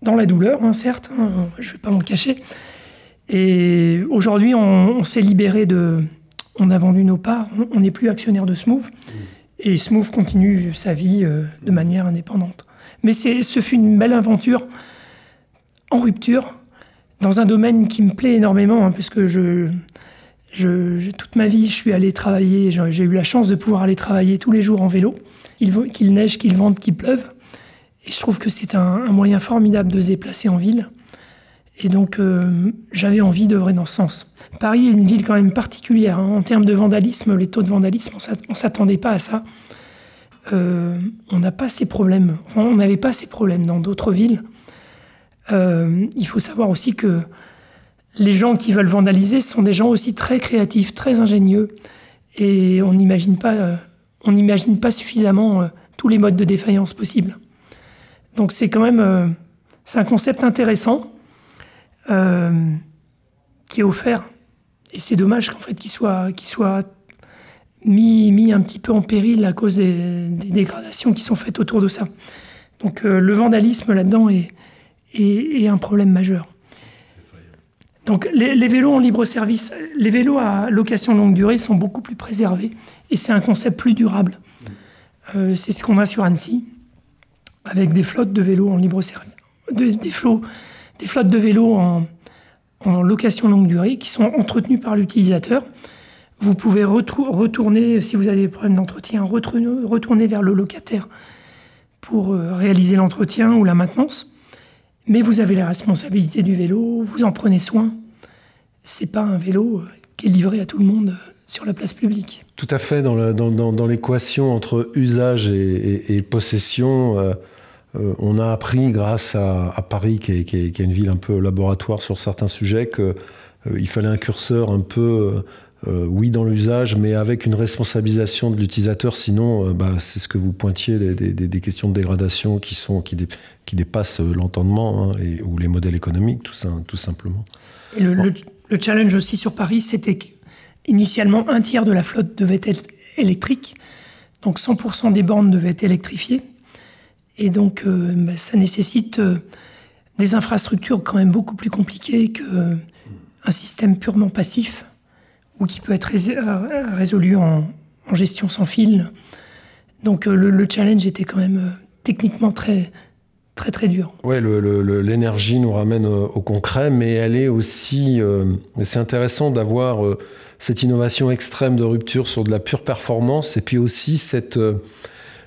dans la douleur, hein, certes, hein, je ne vais pas m'en cacher. Et aujourd'hui, on, s'est libéré de. On a vendu nos parts, on n'est plus actionnaire de Smooth. Et Smooth continue sa vie euh, de manière indépendante. Mais ce fut une belle aventure en rupture, dans un domaine qui me plaît énormément, hein, puisque je, toute ma vie, je suis allé travailler, j'ai eu la chance de pouvoir aller travailler tous les jours en vélo, qu'il neige, qu'il vente, qu'il pleuve. Et je trouve que c'est un, moyen formidable de se déplacer en ville. Et donc, euh, j'avais envie d'œuvrer dans ce sens. Paris est une ville quand même particulière. Hein. En termes de vandalisme, les taux de vandalisme, on ne s'attendait pas à ça. Euh, on n'a pas ces problèmes. Enfin, on n'avait pas ces problèmes dans d'autres villes. Euh, il faut savoir aussi que les gens qui veulent vandaliser sont des gens aussi très créatifs, très ingénieux, et on n'imagine pas, euh, on n'imagine pas suffisamment euh, tous les modes de défaillance possibles. Donc c'est quand même, euh, c'est un concept intéressant qui est offert, et c'est dommage qu'en fait qu'il soit, qu'il soit mis, mis un petit peu en péril à cause des, dégradations qui sont faites autour de ça. Donc le vandalisme là-dedans est, est un problème majeur. Donc les, vélos en libre service, les vélos à location longue durée sont beaucoup plus préservés et c'est un concept plus durable. Euh, c'est ce qu'on a sur Annecy avec des flottes de vélos en libre service, des, flottes de vélos en, location longue durée qui sont entretenus par l'utilisateur. Vous pouvez retourner, si vous avez des problèmes d'entretien, retourner vers le locataire pour euh, réaliser l'entretien ou la maintenance. Mais vous avez la responsabilité du vélo, vous en prenez soin. C'est pas un vélo euh, qui est livré à tout le monde euh, sur la place publique. Tout à fait, dans l'équation entre usage et, possession, euh, on a appris grâce à, Paris, qui est, qui, est, une ville un peu laboratoire sur certains sujets, qu'il fallait un curseur un peu euh, oui dans l'usage, mais avec une responsabilisation de l'utilisateur. Sinon, euh, bah, c'est ce que vous pointiez, des, questions de dégradation qui, sont, qui, qui dépassent l'entendement hein, ou les modèles économiques, tout, ça, tout simplement. Et le, challenge aussi sur Paris, c'était qu'initialement, un tiers de la flotte devait être électrique. Donc 100% des bornes devaient être électrifiées. Et donc, euh, bah, ça nécessite des infrastructures quand même beaucoup plus compliquées qu'un système purement passif ou qui peut être euh, résolu en, gestion sans fil. Donc euh, le, challenge était quand même euh, techniquement très, très très dur. Oui, l'énergie nous ramène au, concret, mais elle est aussi. c'est intéressant d'avoir cette innovation extrême de rupture sur de la pure performance, et puis aussi cette,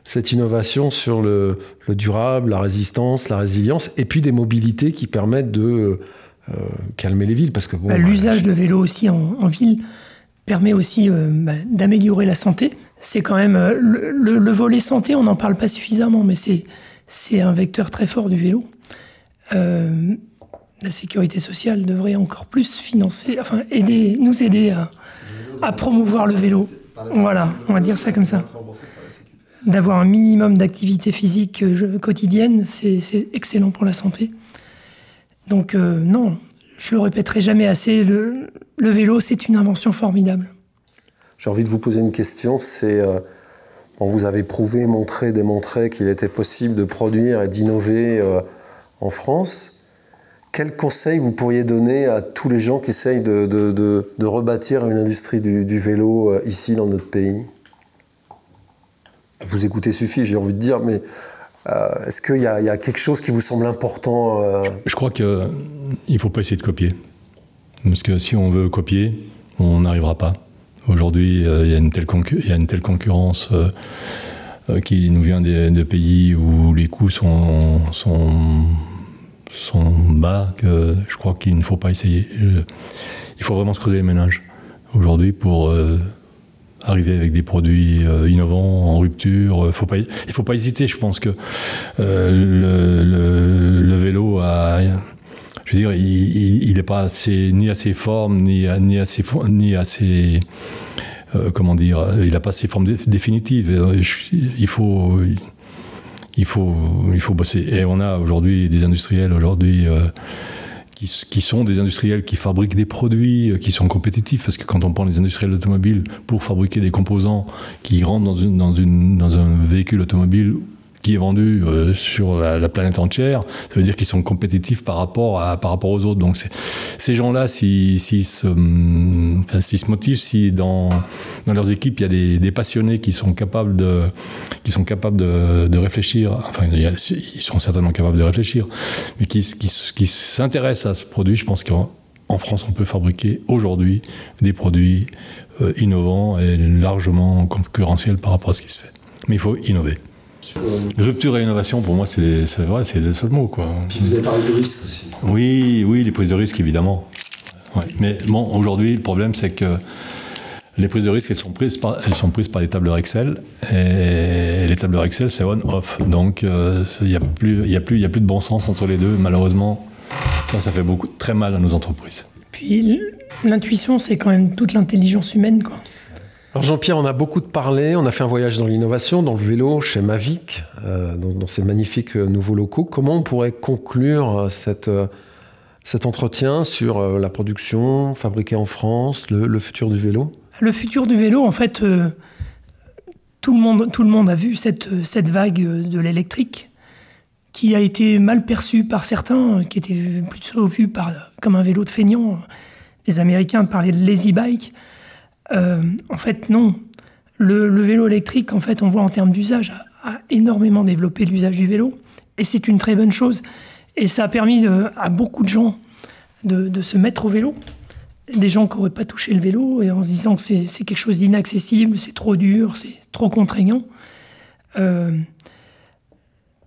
cette innovation sur le, durable, la résistance, la résilience, et puis des mobilités qui permettent de calmer les villes. Parce que bah, l'usage de vélo aussi en ville permet aussi euh, bah, d'améliorer la santé. C'est quand même euh, le, volet santé, on n'en parle pas suffisamment, mais c'est c'est un vecteur très fort du vélo. Euh, la sécurité sociale devrait encore plus financer, enfin aider, nous aider à, à promouvoir le vélo. Voilà, on va dire ça comme ça. D'avoir un minimum d'activité physique quotidienne, c'est excellent pour la santé. Donc non, je le répéterai jamais assez, le, vélo, c'est une invention formidable. J'ai envie de vous poser une question, c'est... Euh, vous avez prouvé, montré, démontré qu'il était possible de produire et d'innover euh, en France. Quel conseil vous pourriez donner à tous les gens qui essayent de, rebâtir une industrie du, vélo euh, ici dans notre pays? Vous écoutez suffit, j'ai envie de dire, mais Est-ce qu'il y, a quelque chose qui vous semble important Je crois qu'il ne faut pas essayer de copier. Parce que si on veut copier, on n'arrivera pas. Aujourd'hui, il y, a une telle concurrence qui nous vient des, pays où les coûts sont, sont, sont bas que je crois qu'il ne faut pas essayer. il faut vraiment se creuser les ménages aujourd'hui pour arriver avec des produits euh, innovants, en rupture. Euh, il ne faut pas hésiter. Je pense que euh, le, vélo a je veux dire, il n'est pas assez, ni assez forme, ni, ni assez, ni assez comment dire, il n'a pas ses formes définitives. Il faut, il faut, il faut bosser. Et on a aujourd'hui des industriels aujourd'hui qui, sont des industriels qui fabriquent des produits euh, qui sont compétitifs, parce que quand on prend les industriels automobiles pour fabriquer des composants qui rentrent dans, une, dans, une, dans un véhicule automobile qui est vendu euh, sur la, planète entière, ça veut dire qu'ils sont compétitifs par rapport, à, par rapport aux autres. Donc ces gens-là, s'ils si, se, enfin, se motivent, si dans, dans leurs équipes, il y a des, passionnés qui sont capables de, qui sont capables de, de réfléchir, enfin ils sont certainement capables de réfléchir, mais qui, qui, qui s'intéressent à ce produit, je pense qu'en France, on peut fabriquer aujourd'hui des produits euh, innovants et largement concurrentiels par rapport à ce qui se fait. Mais il faut innover. Rupture et innovation, pour moi, c'est vrai, c'est le seul mot. Quoi. Puis vous avez parlé de risque aussi. Oui, oui, les prises de risque, évidemment. Mais bon, aujourd'hui, le problème, c'est que les prises de risque, elles sont prises par, elles sont prises par les tableurs Excel. Et les tableurs Excel, c'est on-off. Donc, euh, il n'y a, plus, a, plus, a plus de bon sens entre les deux. Malheureusement, ça, ça fait beaucoup, très mal à nos entreprises. Puis, l'intuition, c'est quand même toute l'intelligence humaine, quoi. Alors Jean-Pierre, on a beaucoup parlé, on a fait un voyage dans l'innovation, dans le vélo, chez Mavic, euh, dans, ces magnifiques euh, nouveaux locaux. Comment on pourrait conclure euh, cet entretien sur la production fabriquée en France, le, futur du vélo? Le futur du vélo, en fait, tout, le monde, tout le monde a vu cette, vague de l'électrique qui a été mal perçue par certains, qui était plutôt par, comme un vélo de feignant. Les Américains parlaient de lazy bike. Euh, en fait, non. Le, vélo électrique, en fait, on voit en termes d'usage, a, énormément développé l'usage du vélo. Et c'est une très bonne chose. Et ça a permis à beaucoup de gens de, se mettre au vélo. Des gens qui n'auraient pas touché le vélo et en se disant que c'est quelque chose d'inaccessible, c'est trop dur, c'est trop contraignant. Euh,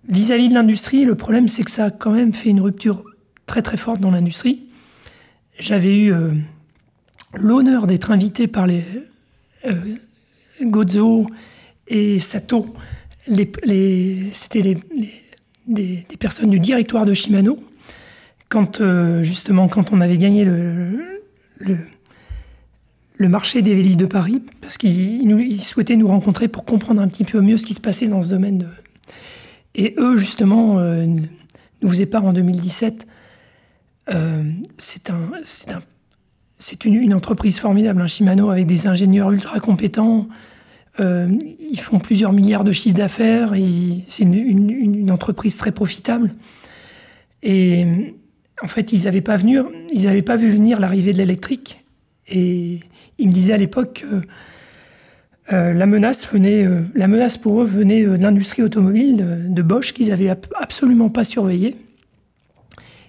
vis-à-vis de l'industrie, le problème, c'est que ça a quand même fait une rupture très très forte dans l'industrie. J'avais eu euh, l'honneur d'être invité par les euh, Gozo et Sato. C'était des, personnes du directoire de Shimano. Quand, euh, justement, quand on avait gagné le, le, marché des Vélis de Paris, parce qu'ils souhaitaient nous rencontrer pour comprendre un petit peu mieux ce qui se passait dans ce domaine. Et eux, justement, euh, nous faisaient part en 2017. c'est un, un c'est une, entreprise formidable, un Shimano, avec des ingénieurs ultra compétents. Euh, ils font plusieurs milliards de chiffres d'affaires et c'est une, entreprise très profitable. Et en fait, ils n'avaient pas, vu venir l'arrivée de l'électrique. Et ils me disaient à l'époque que euh, la, menace venait, euh, la menace pour eux venait de l'industrie automobile de, de Bosch qu'ils n'avaient absolument pas surveillé.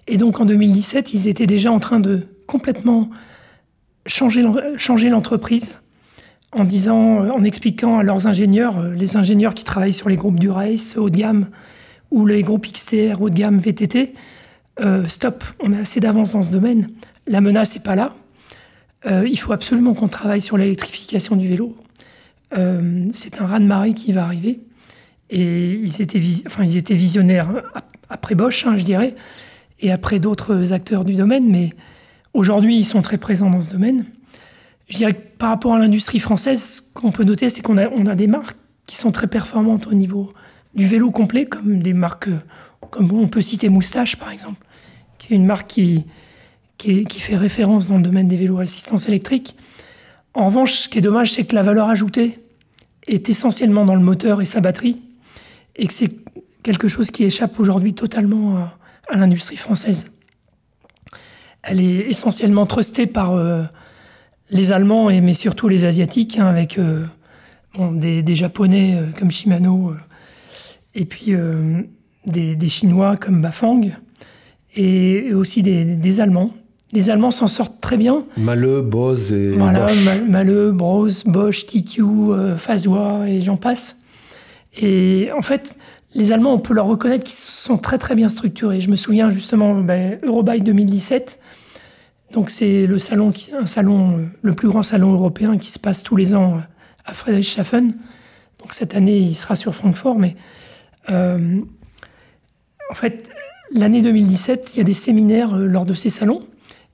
Et donc en 2017, ils étaient déjà en train de complètement changer l'entreprise en disant, euh, en expliquant à leurs ingénieurs, euh, les ingénieurs qui travaillent sur les groupes du race haut de gamme ou les groupes XTR haut de gamme VTT, euh, stop, on a assez d'avance dans ce domaine, la menace n'est pas là. il faut absolument qu'on travaille sur l'électrification du vélo. c'est un raz-de-marée qui va arriver. Et ils étaient, visionnaires après Bosch, hein, je dirais, et après d'autres acteurs du domaine, mais Aujourd'hui, ils sont très présents dans ce domaine. Je dirais que par rapport à l'industrie française, ce qu'on peut noter, c'est qu'on a, des marques qui sont très performantes au niveau du vélo complet, comme des marques, comme on peut citer Moustache par exemple, qui est une marque qui, qui, fait référence dans le domaine des vélos à assistance électrique. En revanche, ce qui est dommage, c'est que la valeur ajoutée est essentiellement dans le moteur et sa batterie, et que c'est quelque chose qui échappe aujourd'hui totalement à l'industrie française elle est essentiellement trustée par euh, les Allemands, et, mais surtout les Asiatiques, hein, avec euh, des, Japonais euh, comme Shimano et puis des, Chinois comme Bafang, et, aussi des, Allemands. Les Allemands s'en sortent très bien. Malle, Bose et voilà, Bosch. Malle, Bose, Bosch, TQ, euh, et j'en passe. Et en fait, les Allemands, on peut leur reconnaître qu'ils sont très très bien structurés. Je me souviens justement, ben, Eurobike 2017, donc c'est le salon, un salon, euh, le plus grand salon européen qui se passe tous les ans euh, à Friedrichshafen. Donc cette année, il sera sur Francfort, mais euh, en fait, l'année 2017, il y a des séminaires lors de ces salons.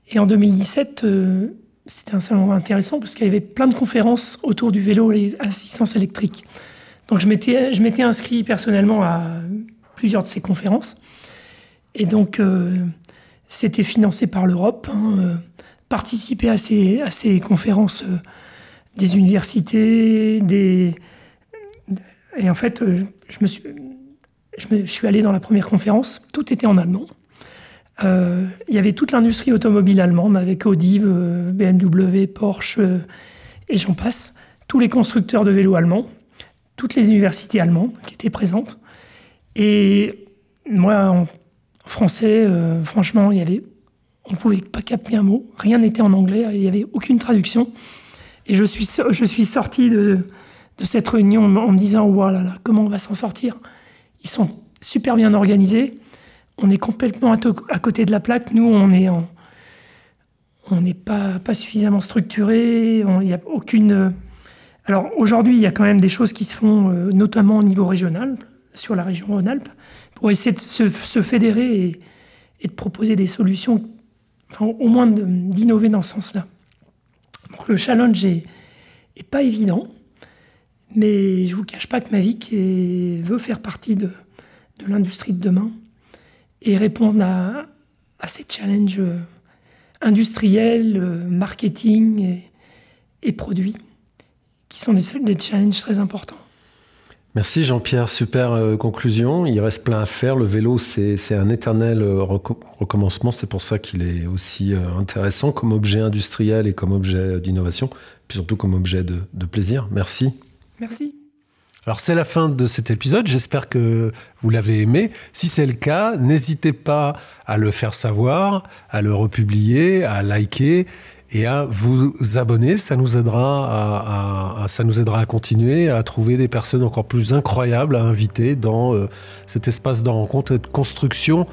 Et en 2017, c'était un salon intéressant parce qu'il y avait plein de conférences autour du vélo et l'assistance électrique. Donc je m'étais, je m'étais inscrit personnellement à plusieurs de ces conférences. Et donc, c'était financé par l'Europe. Hein, euh, participer à ces, à ces conférences euh, des universités, des... Et en fait, euh, je, me suis, je, me, suis allé dans la première conférence, tout était en allemand. il y avait toute l'industrie automobile allemande avec Audi, BMW, Porsche et j'en passe. Tous les constructeurs de vélos allemands, toutes les universités allemandes qui étaient présentes. Et moi, en français, euh, franchement, il y avait, on ne pouvait pas capter un mot. Rien n'était en anglais. Il n'y avait aucune traduction. Et je suis, je suis sorti de, de cette réunion en me disant voilà, là, comment on va s'en sortir? Ils sont super bien organisés. On est complètement à, côté de la plaque. Nous, on est on n'est pas, pas suffisamment structuré. Il n'y a aucune. Alors aujourd'hui, il y a quand même des choses qui se font, euh, notamment au niveau régional, sur la région Rhône-Alpes pour essayer de se, fédérer et, de proposer des solutions, enfin, au moins d'innover dans ce sens-là. Donc le challenge est, pas évident, mais je ne vous cache pas que Mavic veut faire partie de, l'industrie de demain et répondre à, ces challenges industriels, marketing et, produits, qui sont des challenges très importants. Merci Jean-Pierre, super euh, conclusion. Il reste plein à faire. Le vélo, c'est un éternel euh, recommencement. C'est pour ça qu'il est aussi euh, intéressant comme objet industriel et comme objet d'innovation, puis surtout comme objet de, de plaisir. Merci. Merci. Alors c'est la fin de cet épisode, j'espère que vous l'avez aimé. Si c'est le cas, n'hésitez pas à le faire savoir, à le republier, à liker et à vous abonner. Ça nous aidera à, ça nous aidera à continuer à trouver des personnes encore plus incroyables à inviter dans euh, cet espace de rencontre et de construction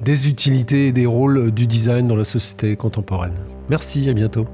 des utilités et des rôles du design dans la société contemporaine. Merci, à bientôt.